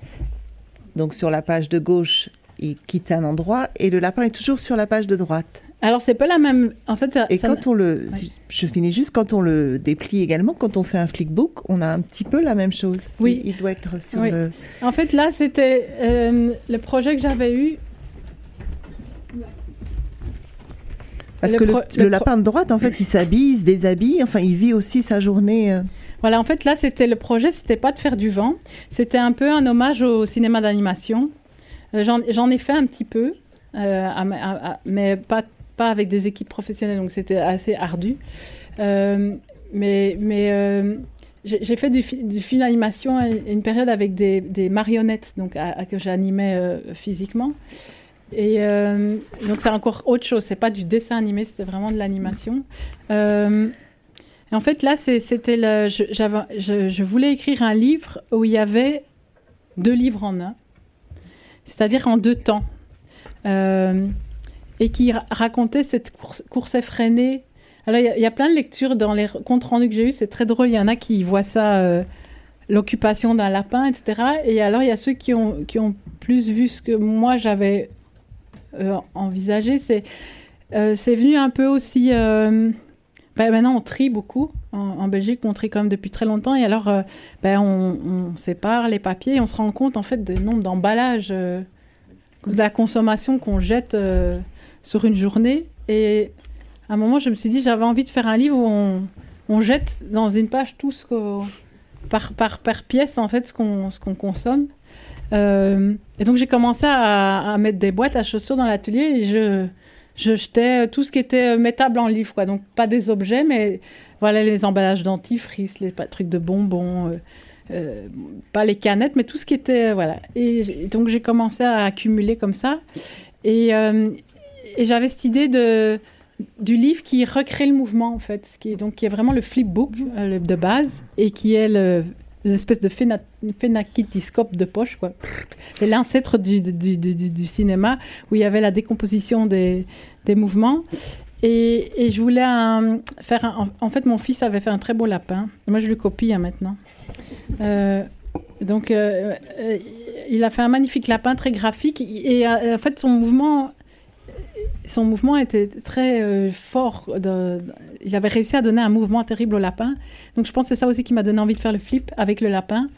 Speaker 3: Donc sur la page de gauche, il quitte un endroit et le lapin est toujours sur la page de droite.
Speaker 4: Alors c'est pas la même. En fait, ça,
Speaker 3: et
Speaker 4: ça-
Speaker 3: quand on le, je finis juste quand on le déplie également, quand on fait un flickbook, on a un petit peu la même chose.
Speaker 4: Oui.
Speaker 3: il, il doit être sur
Speaker 4: Oui.
Speaker 3: le.
Speaker 4: En fait, là, c'était euh, le projet que j'avais eu.
Speaker 3: Parce
Speaker 4: Le
Speaker 3: que le, lapin de droite, en fait, il s'habille, il se déshabille. Enfin, il vit aussi sa journée. euh.
Speaker 4: Voilà, en fait, là, c'était le projet, c'était pas de faire du vent, c'était un peu un hommage au cinéma d'animation. Euh, J'en ai fait un petit peu, à ma- à- à- mais pas, pas avec des équipes professionnelles, donc c'était assez ardu. Euh, mais mais euh, j'ai fait du, du film d'animation à une période avec des, marionnettes donc à- que j'animais euh, physiquement. Et donc c'est encore autre chose, c'est pas du dessin animé, c'était vraiment de l'animation. Et en fait, là, c'était. Je, je, je voulais écrire un livre où il y avait deux livres en un, c'est-à-dire en deux temps, et qui ra- racontait cette course, effrénée. Alors, il y a- plein de lectures dans les comptes rendus que j'ai eus, c'est très drôle. Il y en a qui voient ça, euh, l'occupation d'un lapin, etc. Et alors, il y a ceux qui ont, qui ont plus vu ce que moi j'avais euh, envisagé. C'est euh, venu un peu aussi. euh, ben, maintenant, on trie beaucoup. En, Belgique, on trie même depuis très longtemps. Et alors, ben, on, on sépare les papiers et on se rend compte, en fait, du nombre d'emballages, de la consommation qu'on jette sur une journée. Et à un moment, je me suis dit, j'avais envie de faire un livre où on, jette dans une page tout ce qu'on... Par, par, pièce, en fait, ce qu'on consomme. Euh, et donc, j'ai commencé à, mettre des boîtes à chaussures dans l'atelier et je je jetais tout ce qui était mettable en livre, quoi. Donc pas des objets, mais voilà les emballages dentifrice, les trucs de bonbons, euh, euh, pas les canettes, mais tout ce qui était voilà. Et donc j'ai commencé à accumuler comme ça, et, et j'avais cette idée de du livre qui recrée le mouvement en fait, qui est donc qui est vraiment le flipbook euh, le- de base et qui est le l'espèce de phéna- phénakitiscope de poche quoi. C'est l'ancêtre du, du, du, du- du cinéma où il y avait la décomposition des, des mouvements. Et, et je voulais un- faire un- en, en fait, mon fils avait fait un très beau lapin. Moi, je le copie hein, maintenant. Euh, donc, euh, euh, il a fait un magnifique lapin très graphique. Et euh, en fait, son mouvement, son mouvement était très euh, fort. de- il avait réussi à donner un mouvement terrible au lapin. Donc, je pense que c'est ça aussi qui m'a donné envie de faire le flip avec le lapin.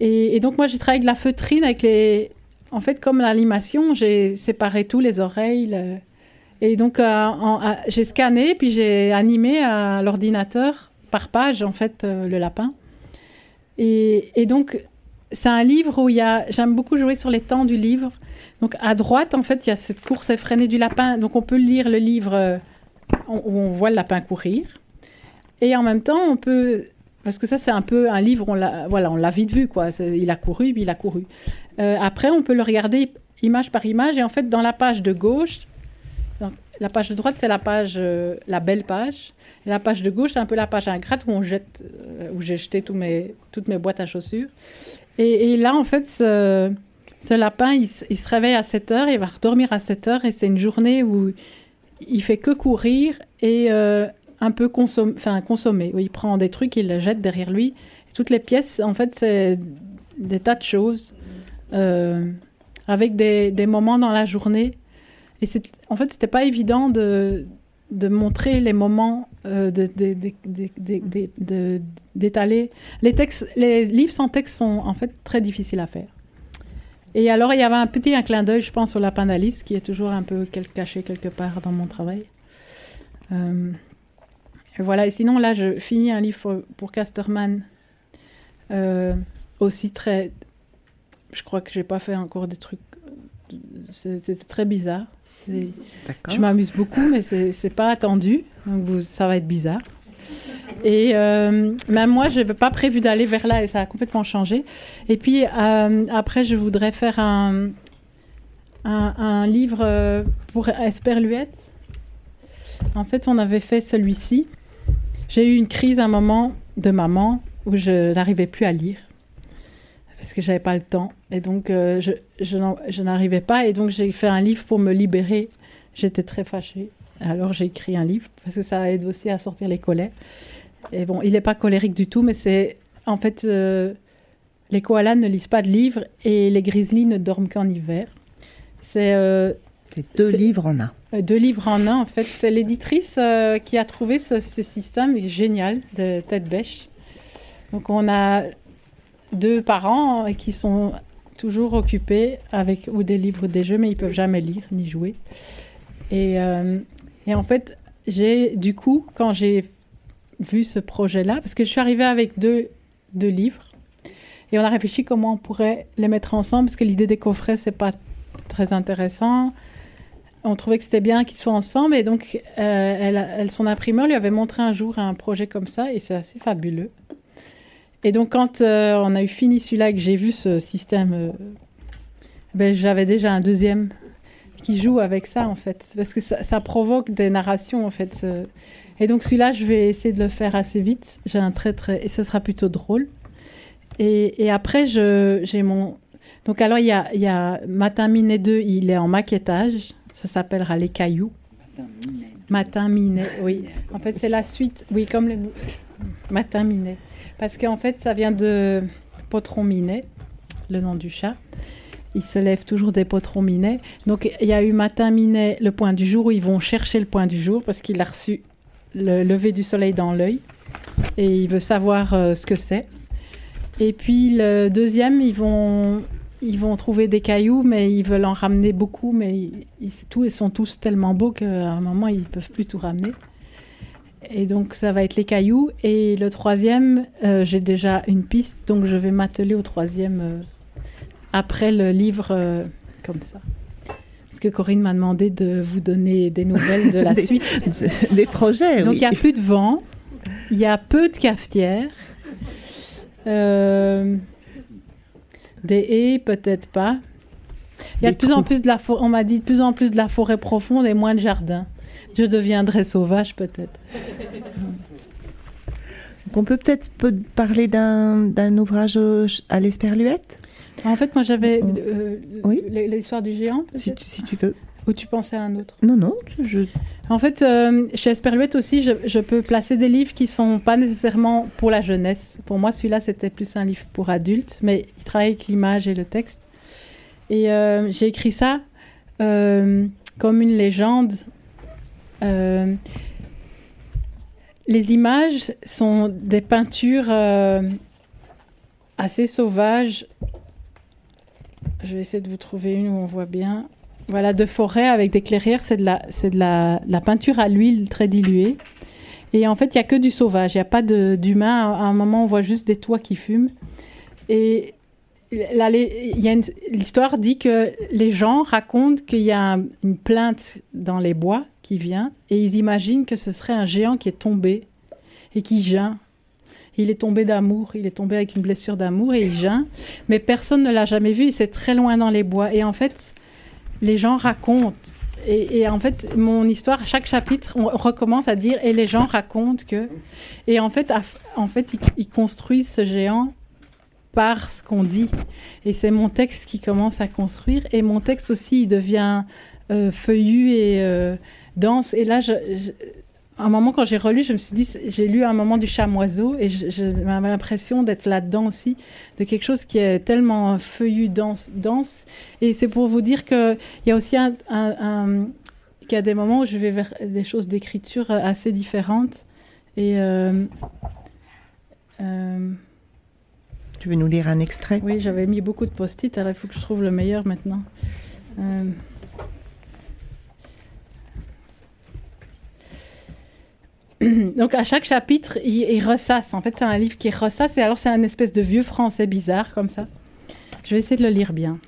Speaker 4: Et, donc, moi, j'ai travaillé avec la feutrine, avec les. En fait, comme l'animation, j'ai séparé tous les oreilles. le- Et donc, euh, j'ai scanné, puis j'ai animé à l'ordinateur par page, en fait, euh, le lapin. Et, et donc, c'est un livre où il y a. J'aime beaucoup jouer sur les temps du livre. Donc, à droite, en fait, il y a cette course effrénée du lapin. Donc, on peut lire le livre euh, où on voit le lapin courir. Et en même temps, on peut. Parce que ça, c'est un peu un livre, on l'a voilà, on l'a vite vu, quoi. Il a couru, il a couru. Euh, après, on peut le regarder image par image. Et en fait, dans la page de gauche, la page de droite, c'est la page, euh, la belle page. La page de gauche, c'est un peu la page ingrate où on jette, où j'ai jeté mes, toutes mes boîtes à chaussures. Et, et là, en fait, ce, lapin, il, se réveille à 7 heures, il va redormir à 7 heures, et c'est une journée où il fait que courir et euh, un peu consom- consommer. Il prend des trucs, il les jette derrière lui. Toutes les pièces, en fait, c'est des tas de choses, euh, avec des, moments dans la journée. Et en fait, c'était pas évident de, montrer les moments, euh, d'étaler. Les les livres sans texte sont en fait très difficiles à faire. Et alors, il y avait un petit un clin d'œil, je pense, au lapin d'Alice, qui est toujours un peu caché quelque part dans mon travail. Euh, et voilà, et sinon, là, je finis un livre pour, Casterman, euh, aussi très... Je crois que j'ai pas fait encore des trucs... C'était très bizarre. Je m'amuse beaucoup, mais c'est c'est pas attendu. Donc vous, ça va être bizarre. Et euh, même moi, je n'avais pas prévu d'aller vers là et ça a complètement changé. Et puis euh, après, je voudrais faire un, livre euh, pour Esperluette. En fait, on avait fait celui-ci. J'ai eu une crise à un moment de maman où je n'arrivais plus à lire. parce que j'avais pas le temps. Et donc, je, n'arrivais pas. Et donc, j'ai fait un livre pour me libérer. J'étais très fâchée. Alors, j'ai écrit un livre parce que ça aide aussi à sortir les colères. Et bon, il n'est pas colérique du tout, mais c'est en fait, euh, les koalas ne lisent pas de livres et les grizzlies ne dorment qu'en hiver.
Speaker 3: C'est euh, deux livres en un.
Speaker 4: deux livres en un, en fait. C'est l'éditrice qui a trouvé ce, ce, système génial de tête bêche. Donc, on a deux parents qui sont toujours occupés avec ou des livres ou des jeux, mais ils peuvent jamais lire ni jouer. Et, euh, et en fait, j'ai du coup, quand j'ai vu ce projet-là, parce que je suis arrivée avec deux, deux livres, et on a réfléchi comment on pourrait les mettre ensemble, parce que l'idée des coffrets, c'est pas très intéressant. On trouvait que c'était bien qu'ils soient ensemble, et donc euh, elle, son imprimeur lui avait montré un jour un projet comme ça, et c'est assez fabuleux. Et donc, quand euh, on a eu fini celui-là que j'ai vu ce système, euh, ben, j'avais déjà un deuxième qui joue avec ça, en fait. Parce que ça, provoque des narrations, en fait. Et donc, celui-là, je vais essayer de le faire assez vite. J'ai un très, très. Et ce sera plutôt drôle. Et, et après, j'ai mon. Donc, alors, il y a, y a Matin Minet 2, il est en maquettage. Ça s'appellera Les Cailloux. Matin Minet, oui. En fait, c'est la suite. Oui, comme le. Matin Minet. Parce qu'en fait, ça vient de Potron Minet, le nom du chat. Il se lève toujours des potrons minets. Donc, il y a eu matin minet, le point du jour, où ils vont chercher le point du jour parce qu'il a reçu le lever du soleil dans l'œil et il veut savoir euh, ce que c'est. Et puis, le deuxième, ils vont, ils vont trouver des cailloux, mais ils veulent en ramener beaucoup, mais ils, tout, ils sont tous tellement beaux qu'à un moment, ils ne peuvent plus tout ramener. Et donc, ça va être les cailloux. Et le troisième, euh, j'ai déjà une piste, donc je vais m'atteler au troisième euh, après le livre comme ça. Parce que Corinne m'a demandé de vous donner des nouvelles de la suite.
Speaker 3: Des projets,
Speaker 4: Donc, il n'y a plus de vent, il y a peu de cafetières. des haies, peut-être pas. Il y a de plus en plus de la forêt, on m'a dit de plus en plus de la forêt profonde et moins de jardins. Je deviendrai sauvage peut-être.
Speaker 3: on peut peut-être parler d'un ouvrage à l'esperluette?
Speaker 4: En fait, moi j'avais euh, l'histoire du géant.
Speaker 3: Si tu, si tu, veux.
Speaker 4: Ou tu pensais à un autre
Speaker 3: Non, non. Je...
Speaker 4: En fait, euh, chez Esperluette aussi, je, peux placer des livres qui sont pas nécessairement pour la jeunesse. Pour moi, celui-là, c'était plus un livre pour adultes, mais il travaille avec l'image et le texte. Et euh, j'ai écrit ça comme une légende les images sont des peintures assez sauvages. Je vais essayer de vous trouver une où on voit bien. Voilà, de forêt avec des clairières, c'est de, la, c'est de la, peinture à l'huile très diluée. Et en fait, il n'y a que du sauvage, il n'y a pas d'humain. À un moment, on voit juste des toits qui fument. Et l'histoire dit que les gens racontent qu'il y a une plainte dans les bois qui vient et ils imaginent que ce serait un géant qui est tombé et qui geint. Il est tombé d'amour, il est tombé avec une blessure d'amour et il geint, mais personne ne l'a jamais vu, c'est très loin dans les bois. Et en fait, les gens racontent. Et, en fait, mon histoire, chaque chapitre, on recommence à dire et les gens racontent que. Et en fait, en fait ils construisent ce géant par ce qu'on dit. Et c'est mon texte qui commence à construire. Et mon texte aussi, il devient euh, feuillu et euh, dense. Et là, je, un moment, quand j'ai relu, je me suis dit, j'ai lu un moment du chamoiseau et j'avais l'impression d'être là-dedans aussi, de quelque chose qui est tellement feuillu, dense. dense. Et c'est pour vous dire qu'il y a aussi un, qu'il y a des moments où je vais vers des choses d'écriture assez différentes. Et. Euh,
Speaker 3: tu veux nous lire un extrait?
Speaker 4: Oui, j'avais mis beaucoup de post-it, alors il faut que je trouve le meilleur maintenant. Euh, Donc à chaque chapitre, il, ressasse. En fait, c'est un livre qui ressasse, et alors c'est un espèce de vieux français bizarre comme ça. Je vais essayer de le lire bien.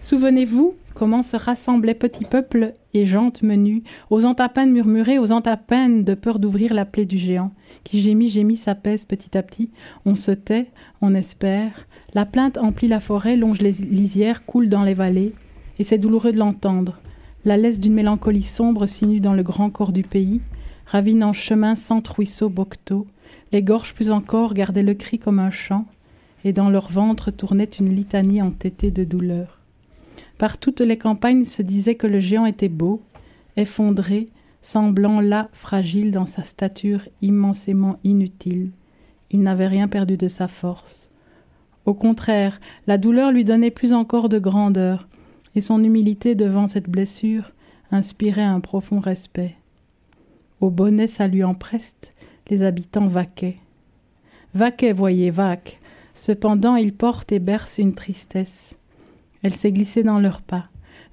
Speaker 4: Souvenez-vous comment se rassemblaient petits peuples et gentes menues, osant à peine murmurer, osant à peine de peur d'ouvrir la plaie du géant, qui gémit, gémit, s'apaise petit à petit. On se tait, on espère. La plainte emplit la forêt, longe les lisières, coule dans les vallées, et c'est douloureux de l'entendre. La laisse d'une mélancolie sombre sinue dans le grand corps du pays, ravine en chemin sans ruisseau bocteau, les gorges plus encore gardaient le cri comme un chant, et dans leur ventre tournait une litanie entêtée de douleur. Par toutes les campagnes se disait que le géant était beau, effondré, semblant là fragile dans sa stature immensément inutile. Il n'avait rien perdu de sa force. Au contraire, la douleur lui donnait plus encore de grandeur, et son humilité devant cette blessure inspirait un profond respect. Au bonnet saluant preste, les habitants vaquaient. Vaquaient, voyez, vaquent. Cependant, ils portent et bercent une tristesse. Elle s'est glissée dans leurs pas.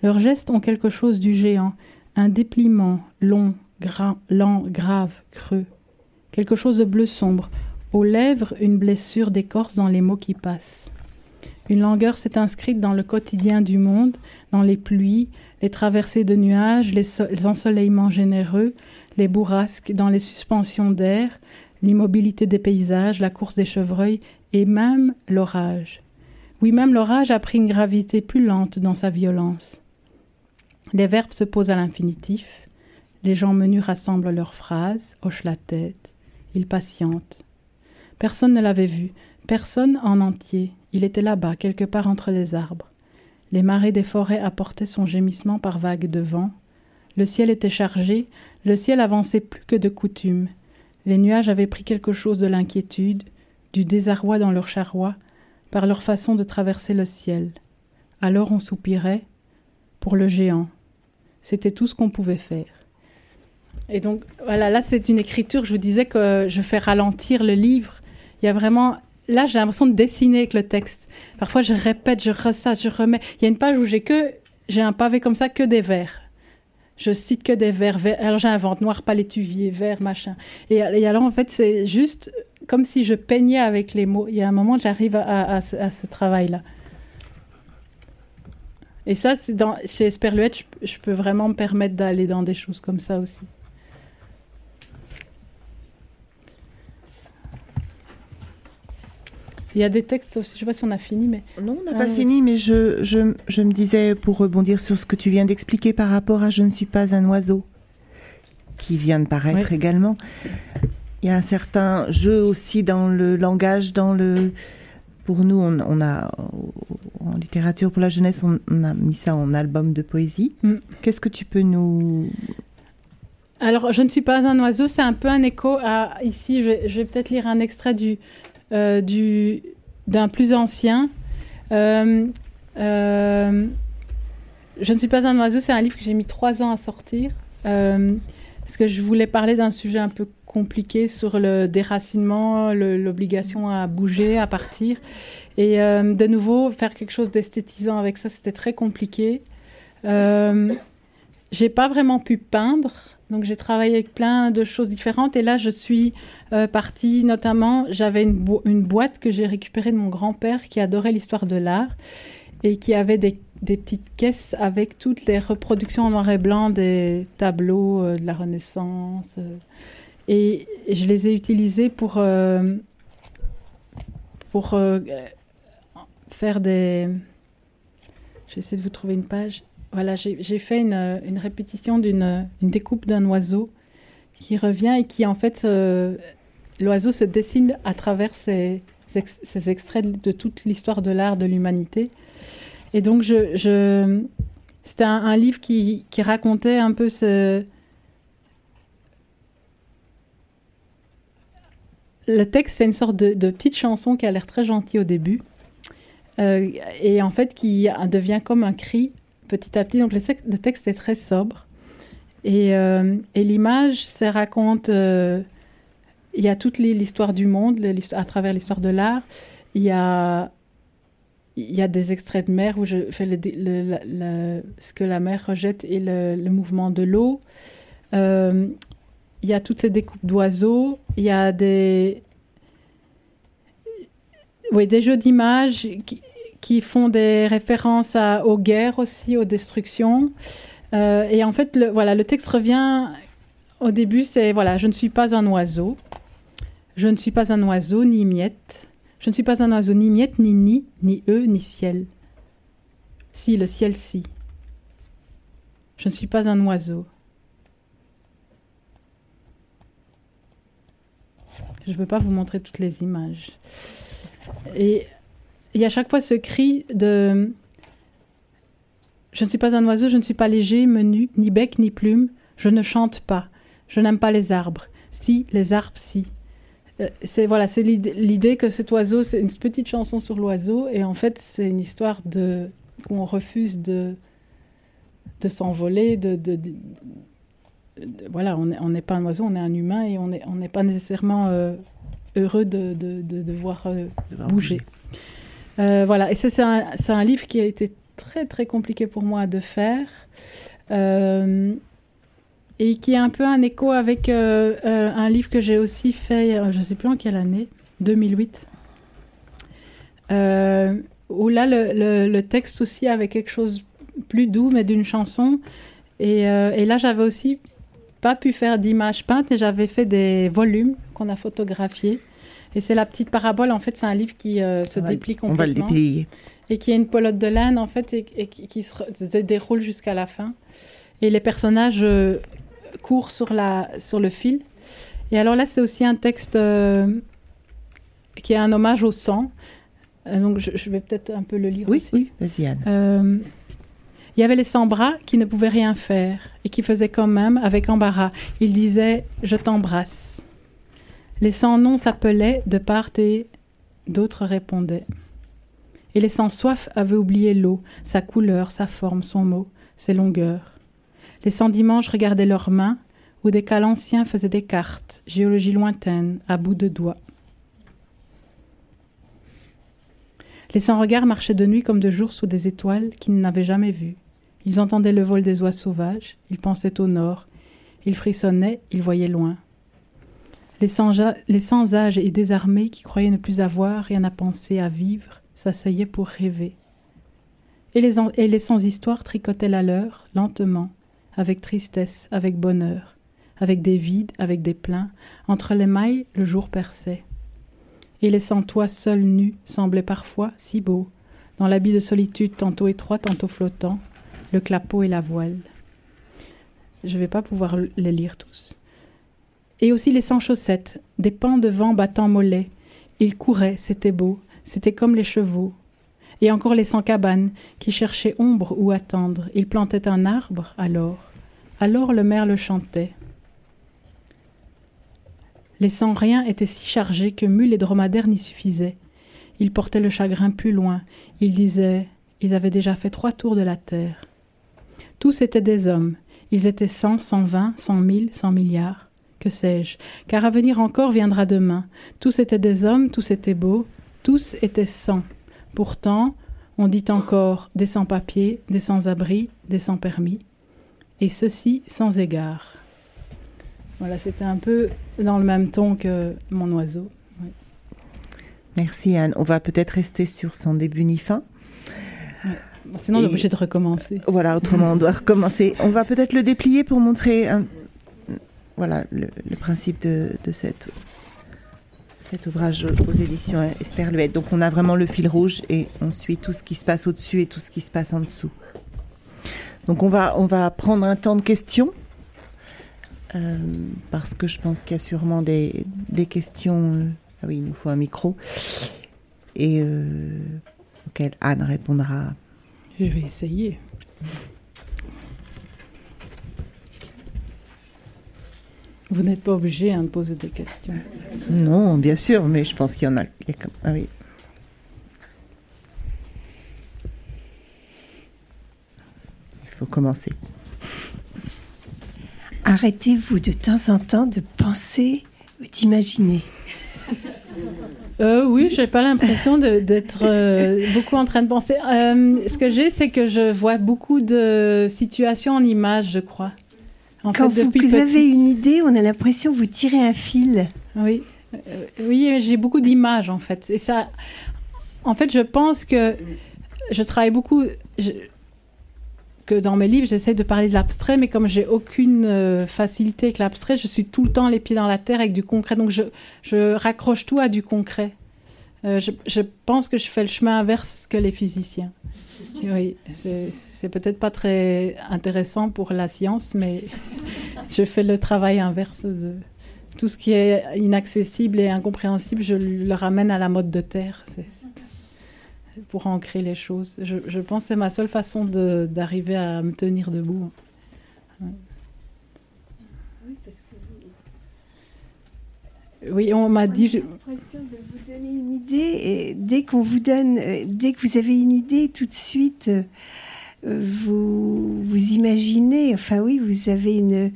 Speaker 4: Leurs gestes ont quelque chose du géant, un dépliement long, lent, grave, creux. Quelque chose de bleu sombre. Aux lèvres, une blessure d'écorce dans les mots qui passent. Une langueur s'est inscrite dans le quotidien du monde, dans les pluies, les traversées de nuages, les, ensoleillements généreux, les bourrasques, dans les suspensions d'air, l'immobilité des paysages, la course des chevreuils et même l'orage. Oui, même l'orage a pris une gravité plus lente dans sa violence. Les verbes se posent à l'infinitif, les gens menus rassemblent leurs phrases, hochent la tête, ils patientent. Personne ne l'avait vu, personne en entier, il était là-bas, quelque part entre les arbres. Les marées des forêts apportaient son gémissement par vagues de vent. Le ciel était chargé, le ciel avançait plus que de coutume. Les nuages avaient pris quelque chose de l'inquiétude, du désarroi dans leur charroi, par leur façon de traverser le ciel. Alors on soupirait pour le géant. C'était tout ce qu'on pouvait faire. Et donc, voilà, là, c'est une écriture. Je vous disais que je fais ralentir le livre. Il y a vraiment. Là, j'ai l'impression de dessiner avec le texte. Parfois, je répète, je ressasse, je remets. Il y a une page où j'ai que. J'ai un pavé comme ça, que des vers. Je cite que des vers. Alors, j'invente noir palétuvier, vert, machin. Et, alors, en fait, c'est juste comme si je peignais avec les mots. Il y a un moment, j'arrive à, à, ce travail-là. Et ça, c'est dans, chez Esperluette, je, je, peux vraiment me permettre d'aller dans des choses comme ça aussi. Il y a des textes aussi, je ne sais pas si on a fini, mais...
Speaker 3: Non, on n'a pas ah, fini, mais je, je, je, me disais, pour rebondir sur ce que tu viens d'expliquer par rapport à Je ne suis pas un oiseau, qui vient de paraître également, il y a un certain jeu aussi dans le langage, dans le... Pour nous, on, a, en littérature pour la jeunesse, on, a mis ça en album de poésie. Mm. Qu'est-ce que tu peux nous...
Speaker 4: Alors, Je ne suis pas un oiseau, c'est un peu un écho à... Ici, je vais peut-être lire un extrait du euh, du, d'un plus ancien. Euh, euh, je ne suis pas un oiseau, c'est un livre que j'ai mis trois ans à sortir. parce que je voulais parler d'un sujet un peu compliqué sur le déracinement, l'obligation à bouger, à partir. Et de nouveau, faire quelque chose d'esthétisant avec ça, c'était très compliqué. Euh, j'ai pas vraiment pu peindre, donc j'ai travaillé avec plein de choses différentes. Et là, je suis euh, partie, notamment, j'avais une, boîte que j'ai récupérée de mon grand-père qui adorait l'histoire de l'art et qui avait des, petites caisses avec toutes les reproductions en noir et blanc des tableaux euh, de la Renaissance. Euh. et, je les ai utilisées pour, pour faire des... J'essaie de vous trouver une page. Voilà, j'ai fait une répétition d'une découpe d'un oiseau qui revient et qui en fait l'oiseau se dessine à travers ces, ces extraits de toute l'histoire de l'art de l'humanité. Et donc, je, c'était un, livre qui, qui, racontait un peu ce... Le texte, c'est une sorte de, de, petite chanson qui a l'air très gentille au début. Euh, et en fait, qui devient comme un cri petit à petit. Donc, le, texte est très sobre. Et, euh, et l'image, ça raconte... Euh, il y a toute l'histoire du monde à travers l'histoire de l'art. Il y a, des extraits de mer où je fais ce que la mer rejette et le, mouvement de l'eau. Euh, il y a toutes ces découpes d'oiseaux. Il y a des, jeux d'images qui, font des références aux guerres aussi, aux destructions. Euh, et en fait, le, voilà, le texte revient au début, c'est voilà, je ne suis pas un oiseau. Je ne suis pas un oiseau, ni miette. Je ne suis pas un oiseau, ni miette, ni ni, ni eux, ni ciel. Si, le ciel, si. Je ne suis pas un oiseau. Je ne peux pas vous montrer toutes les images. Et il y a chaque fois ce cri de Je ne suis pas un oiseau, je ne suis pas léger, menu, ni bec, ni plume, je ne chante pas, je n'aime pas les arbres. Si, les arbres, si. Euh, c'est voilà, c'est l'idée que cet oiseau, c'est une petite chanson sur l'oiseau, et en fait, c'est une histoire de où on refuse de de s'envoler, de, de, voilà, on n'est pas un oiseau, on est un humain, et on n'est on pas nécessairement euh, heureux de, de, voir euh, bouger. voilà, et c'est un, un, livre qui a été très très compliqué pour moi de faire et qui est un peu un écho avec euh, euh, un livre que j'ai aussi fait, euh, je ne sais plus en quelle année, 2008, où là le, texte aussi avait quelque chose plus doux, mais d'une chanson. Et, et là, j'avais aussi pas pu faire d'images peintes, mais j'avais fait des volumes qu'on a photographiés. Et c'est la petite parabole. En fait, c'est un livre qui se déplie complètement. On va le déplier. Et qui est une pelote de laine, en fait, et, qui, se, déroule jusqu'à la fin. Et les personnages court sur, la, sur le fil. Et alors là, c'est aussi un texte euh, qui est un hommage au sang. Euh, donc je, vais peut-être un peu le lire.
Speaker 3: Oui, oui, vas-y Anne.
Speaker 4: Euh, il y avait les sans-bras qui ne pouvaient rien faire et qui faisaient quand même avec embarras. Ils disaient Je t'embrasse. Les sans-noms s'appelaient de part et d'autres répondaient. Et les sans-soif avaient oublié l'eau, sa couleur, sa forme, son mot, ses longueurs. Les sans-dimanches regardaient leurs mains, où des cales anciens faisaient des cartes, géologie lointaine, à bout de doigts. Les sans-regards marchaient de nuit comme de jour sous des étoiles qu'ils n'avaient jamais vues. Ils entendaient le vol des oies sauvages, ils pensaient au nord, ils frissonnaient, ils voyaient loin. Les sans-âge et désarmés qui croyaient ne plus avoir rien à penser, à vivre, s'asseyaient pour rêver. Et les, et les sans-histoire tricotaient la leur, lentement, avec tristesse, avec bonheur, avec des vides, avec des pleins. Entre les mailles, le jour perçait. Et les sans-toi seuls nus semblaient parfois si beaux, dans l'habit de solitude tantôt étroit, tantôt flottant, le clapot et la voile. Je ne vais pas pouvoir les lire tous. Et aussi les sans-chaussettes, des pans de vent battant mollets. Ils couraient, c'était beau, c'était comme les chevaux, et encore les sans-cabanes, qui cherchaient ombre ou attendre. Ils plantaient un arbre, alors, alors le merle chantait. Les sans-rien étaient si chargés que mules et dromadaires n'y suffisaient. Ils portaient le chagrin plus loin. Ils disaient Ils avaient déjà fait trois tours de la terre. Tous étaient des hommes. Ils étaient cent, cent vingt, cent mille, cent milliards. Que sais-je Car à venir encore viendra demain. Tous étaient des hommes, tous étaient beaux, tous étaient cent. Pourtant, on dit encore des sans-papiers, des sans-abri, des sans-permis et ceci sans égard. Voilà, c'était un peu dans le même ton que mon oiseau.
Speaker 3: Merci Anne. On va peut-être rester sur son début ni fin.
Speaker 4: Sinon, on est obligé de recommencer.
Speaker 3: Voilà, autrement, on doit recommencer. On va peut-être le déplier pour montrer un, voilà, le, principe de, de cette, cet ouvrage aux éditions Esperluette. Donc, on a vraiment le fil rouge et on suit tout ce qui se passe au-dessus et tout ce qui se passe en dessous. Donc on va, on va prendre un temps de questions. Euh, parce que je pense qu'il y a sûrement des, questions. Euh, ah oui, il nous faut un micro. Et euh, auquel Anne répondra.
Speaker 4: Je vais essayer. Vous n'êtes pas obligé hein, de poser des questions.
Speaker 3: Non, bien sûr, mais je pense qu'il y en a. Ah oui. Faut commencer.
Speaker 5: Arrêtez-vous de temps en temps de penser ou d'imaginer?
Speaker 4: Euh, oui, j'ai pas l'impression d'être euh, beaucoup en train de penser. Euh, ce que j'ai, c'est que je vois beaucoup de situations en images, je crois.
Speaker 5: Quand vous, avez une idée, on a l'impression que vous tirez un fil.
Speaker 4: Oui, euh, oui, j'ai beaucoup d'images en fait. Et ça, en fait, je pense que je travaille beaucoup dans mes livres, j'essaie de parler de l'abstrait, mais comme j'ai aucune euh, facilité avec l'abstrait, je suis tout le temps les pieds dans la terre avec du concret. Donc je, je raccroche tout à du concret. Euh, je, pense que je fais le chemin inverse que les physiciens. oui, c'est peut-être pas très intéressant pour la science, mais je fais le travail inverse tout ce qui est inaccessible et incompréhensible. Je le ramène à la mode de terre. Pour ancrer les choses. Je, je pense que c'est ma seule façon d'arriver à me tenir debout. Oui, on m'a dit.
Speaker 5: J'ai l'impression de vous donner une idée. Et dès qu'on vous donne, euh, dès que vous avez une idée, tout de suite, euh, vous vous imaginez. Enfin oui, vous avez une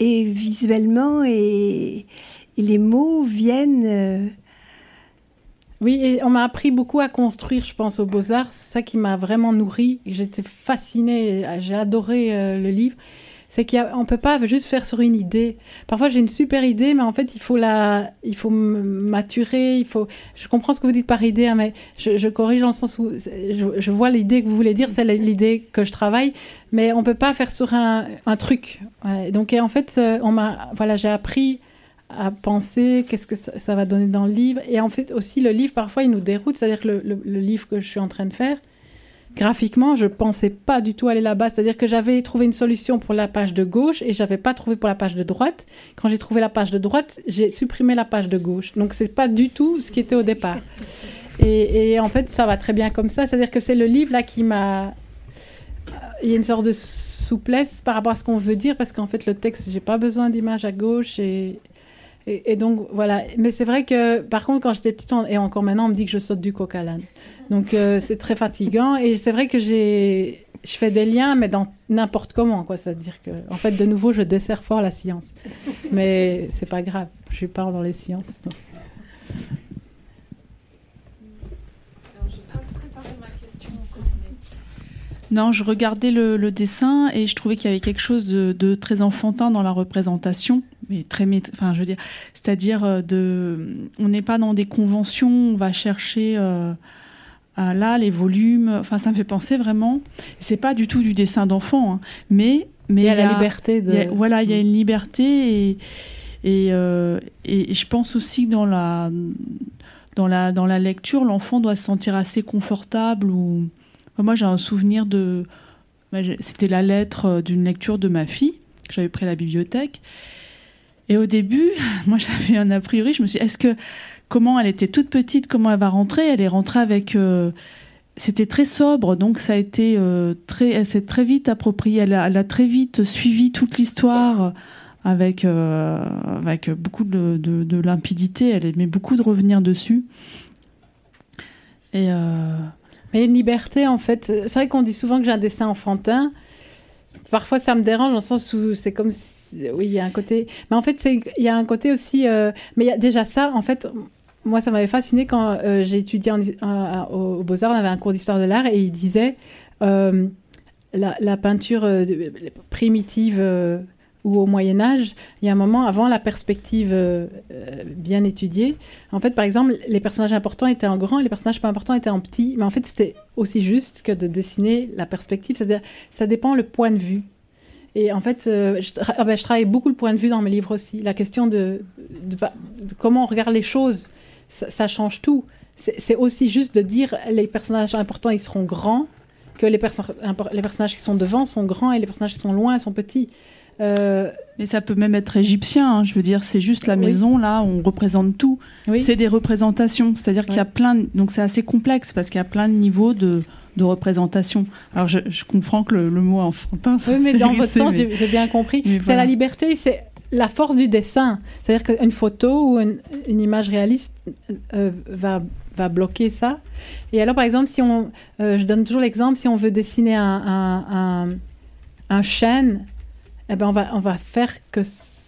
Speaker 5: et visuellement et, les mots viennent. Euh,
Speaker 4: oui, et on m'a appris beaucoup à construire, je pense, aux Beaux-Arts. C'est ça qui m'a vraiment nourri. J'étais fascinée, j'ai adoré le livre c'est qu'on ne peut pas juste faire sur une idée. Parfois, j'ai une super idée, mais en fait, il faut la, il faut maturer, il faut. Je comprends ce que vous dites par idée, hein, mais je, corrige dans le sens où je, vois l'idée que vous voulez dire, c'est l'idée que je travaille, mais on peut pas faire sur un, truc. Donc, en fait, euh, on m'a, voilà, j'ai appris à penser qu'est-ce que ça, va donner dans le livre, et en fait aussi le livre parfois il nous déroute, c'est-à-dire que le livre que je suis en train de faire graphiquement, je pensais pas du tout aller là-bas. C'est-à-dire que j'avais trouvé une solution pour la page de gauche et j'avais pas trouvé pour la page de droite. Quand j'ai trouvé la page de droite, j'ai supprimé la page de gauche. Donc c'est pas du tout ce qui était au départ. Et, en fait, ça va très bien comme ça. C'est-à-dire que c'est le livre là qui m'a. Il y a une sorte de souplesse par rapport à ce qu'on veut dire parce qu'en fait le texte, j'ai pas besoin d'image à gauche et, et, donc voilà. Mais c'est vrai que par contre, quand j'étais petite, et encore maintenant, on me dit que je saute du coq à l'âne. Donc euh, c'est très fatigant. Et c'est vrai que j'ai, je fais des liens, mais dans n'importe comment, quoi. C'est-à-dire que, en fait, de nouveau, je desserre fort la science. Mais c'est pas grave. Je suis pas dans les sciences.
Speaker 6: Non, je regardais le, dessin et je trouvais qu'il y avait quelque chose de, très enfantin dans la représentation, mais très, enfin, je veux dire, c'est-à-dire euh, de, on n'est pas dans des conventions, on va chercher euh, là les volumes. Enfin, ça me fait penser vraiment. C'est pas du tout du dessin d'enfant, hein, mais mais
Speaker 4: il y a la liberté de.
Speaker 6: voilà, il y a une liberté et et, euh, et je pense aussi que dans la dans la dans la lecture, l'enfant doit se sentir assez confortable ou moi, j'ai un souvenir de. Bah, c'était la lettre euh, d'une lecture de ma fille que j'avais pris à la bibliothèque. Et au début, moi, j'avais un a priori. Je me suis dit, est-ce que. Comment elle était toute petite, comment elle va rentrer? Elle est rentrée avec. Euh, c'était très sobre, donc ça a été euh, très. Elle s'est très vite appropriée. Elle a, très vite suivi toute l'histoire avec, avec beaucoup de, de, limpidité. Elle aimait beaucoup de revenir dessus.
Speaker 4: Et. Mais une liberté, en fait. C'est vrai qu'on dit souvent que j'ai un destin enfantin. Parfois, ça me dérange dans le sens où c'est comme. Oui, il y a un côté. Mais en fait, il y a un côté aussi. Euh, mais il y a déjà ça, en fait. Moi, ça m'avait fasciné quand euh, j'ai étudié au Beaux-Arts. On avait un cours d'histoire de l'art et il disait euh, la, peinture primitive ou au Moyen Âge, il y a un moment avant la perspective euh, euh, bien étudiée. En fait, par exemple, les personnages importants étaient en grand et les personnages pas importants étaient en petit. Mais en fait, c'était aussi juste que de dessiner la perspective. C'est-à-dire, ça dépend le point de vue. Et en fait, euh, je, ah ben, je, travaille beaucoup le point de vue dans mes livres aussi. La question de, comment on regarde les choses, ça, change tout. C'est aussi juste de dire les personnages importants, ils seront grands, que les personnages qui sont devant sont grands et les personnages qui sont loin sont petits.
Speaker 6: Euh, mais ça peut même être égyptien, hein, je veux dire, c'est juste la maison, là, on représente tout. C'est des représentations, c'est-à-dire qu'il y a plein, donc c'est assez complexe parce qu'il y a plein de niveaux de, de représentation. Alors je, comprends que le, mot enfantin,
Speaker 4: Oui, mais dans votre sens, j'ai bien compris. C'est la liberté, c'est la force du dessin. C'est-à-dire qu'une photo ou une, image réaliste euh, va, va bloquer ça. Et alors, par exemple, si on, euh, je donne toujours l'exemple, si on veut dessiner un, un, un, un chêne eh ben on, va, faire que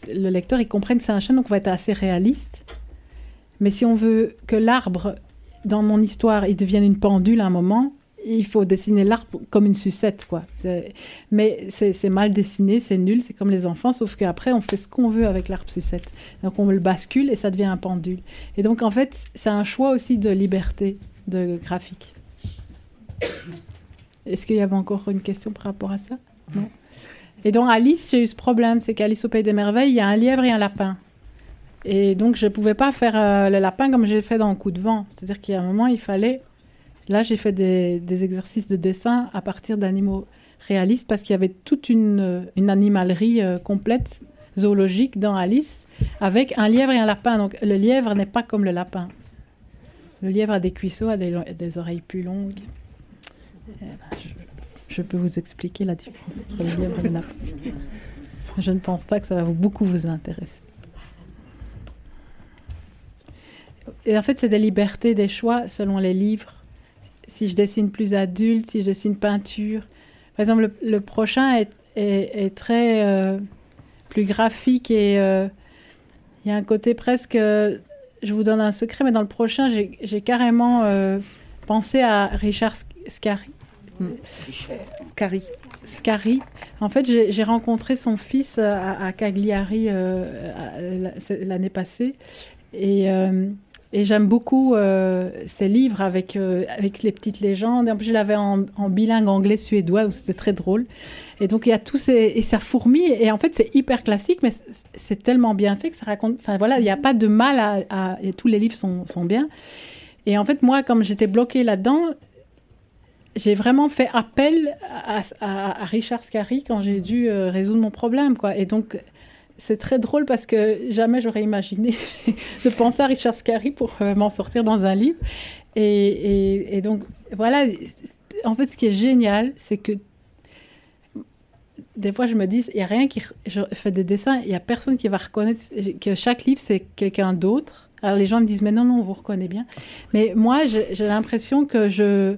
Speaker 4: le lecteur il comprenne que c'est un chêne, donc on va être assez réaliste. Mais si on veut que l'arbre, dans mon histoire, il devienne une pendule à un moment, il faut dessiner l'arbre comme une sucette, quoi. Mais c'est mal dessiné, c'est nul, c'est comme les enfants, sauf qu'après, on fait ce qu'on veut avec l'arbre sucette. Donc on le bascule et ça devient un pendule. Et donc, en fait, c'est un choix aussi de liberté de graphique. Est-ce qu'il y avait encore une question par rapport à ça? Non? Et donc Alice, j'ai eu ce problème, c'est qu'Alice au Pays des Merveilles, il y a un lièvre et un lapin. Et donc je ne pouvais pas faire euh, le lapin comme j'ai fait dans Coup de vent. C'est-à-dire qu'il y a un moment, il fallait... Là, j'ai fait des, exercices de dessin à partir d'animaux réalistes parce qu'il y avait toute une, une animalerie euh, complète, zoologique, dans Alice, avec un lièvre et un lapin. Donc le lièvre n'est pas comme le lapin. Le lièvre a des cuisseaux, a des, oreilles plus longues. Eh ben, peux vous expliquer la différence entre le lièvre et le narcisse. Je ne pense pas que ça va beaucoup vous intéresser. Et en fait, c'est des libertés, des choix selon les livres. Si je dessine plus adulte, si je dessine peinture. Par exemple, le, prochain est, très euh, plus graphique et euh, il y a un côté presque. je vous donne un secret, mais dans le prochain, j'ai carrément euh, pensé à Richard Scarry.
Speaker 3: Scary.
Speaker 4: Scary. En fait, j'ai rencontré son fils à, Cagliari l'année passée. Et j'aime beaucoup euh, ces livres avec, euh, avec les petites légendes. En plus, je l'avais en, bilingue anglais-suédois, c'était très drôle. Et donc, il y a tous ces... Et ça fourmille. Et en fait, c'est hyper classique, mais c'est tellement bien fait que ça raconte... Enfin, voilà, il n'y a pas de mal à... Et tous les livres sont, sont bien. Et en fait, moi, comme j'étais bloquée là-dedans, j'ai vraiment fait appel à, Richard Scarry quand j'ai dû euh, résoudre mon problème, quoi. Et donc c'est très drôle parce que jamais j'aurais imaginé de penser à Richard Scarry pour euh, m'en sortir dans un livre. Et, donc, voilà, en fait, ce qui est génial, c'est que des fois, je me dis, il n'y a rien qui. Je fais des dessins, il n'y a personne qui va reconnaître que chaque livre, c'est quelqu'un d'autre. Alors, les gens me disent, mais non, non, on vous reconnaît bien. Mais moi, j'ai l'impression que je.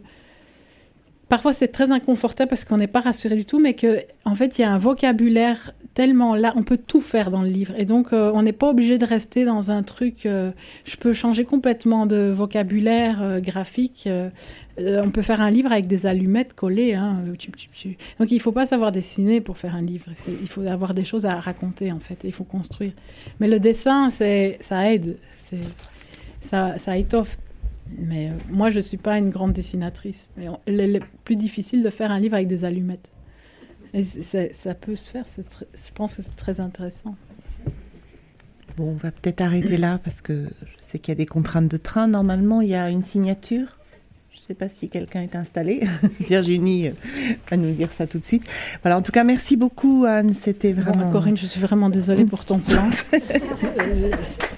Speaker 4: Parfois, c'est très inconfortable parce qu'on n'est pas rassuré du tout, mais qu'en en fait, il y a un vocabulaire tellement là, on peut tout faire dans le livre. Et donc, euh, on n'est pas obligé de rester dans un truc. Euh, je peux changer complètement de vocabulaire euh, graphique. on peut faire un livre avec des allumettes collées. Hein, donc, il ne faut pas savoir dessiner pour faire un livre. Il faut avoir des choses à raconter, en fait. Il faut construire. Mais le dessin, ça aide. Ça, ça étoffe. Mais moi, je ne suis pas une grande dessinatrice. Il est plus difficile de faire un livre avec des allumettes. Et ça peut se faire, je pense que c'est très intéressant.
Speaker 3: Bon, on va peut-être arrêter là parce que je sais qu'il y a des contraintes de train. Normalement, il y a une signature. Je ne sais pas si quelqu'un est installé. Virginie va nous dire ça tout de suite. Voilà, en tout cas, merci beaucoup, Anne. C'était vraiment.
Speaker 4: Corinne, je suis vraiment désolée pour ton plan.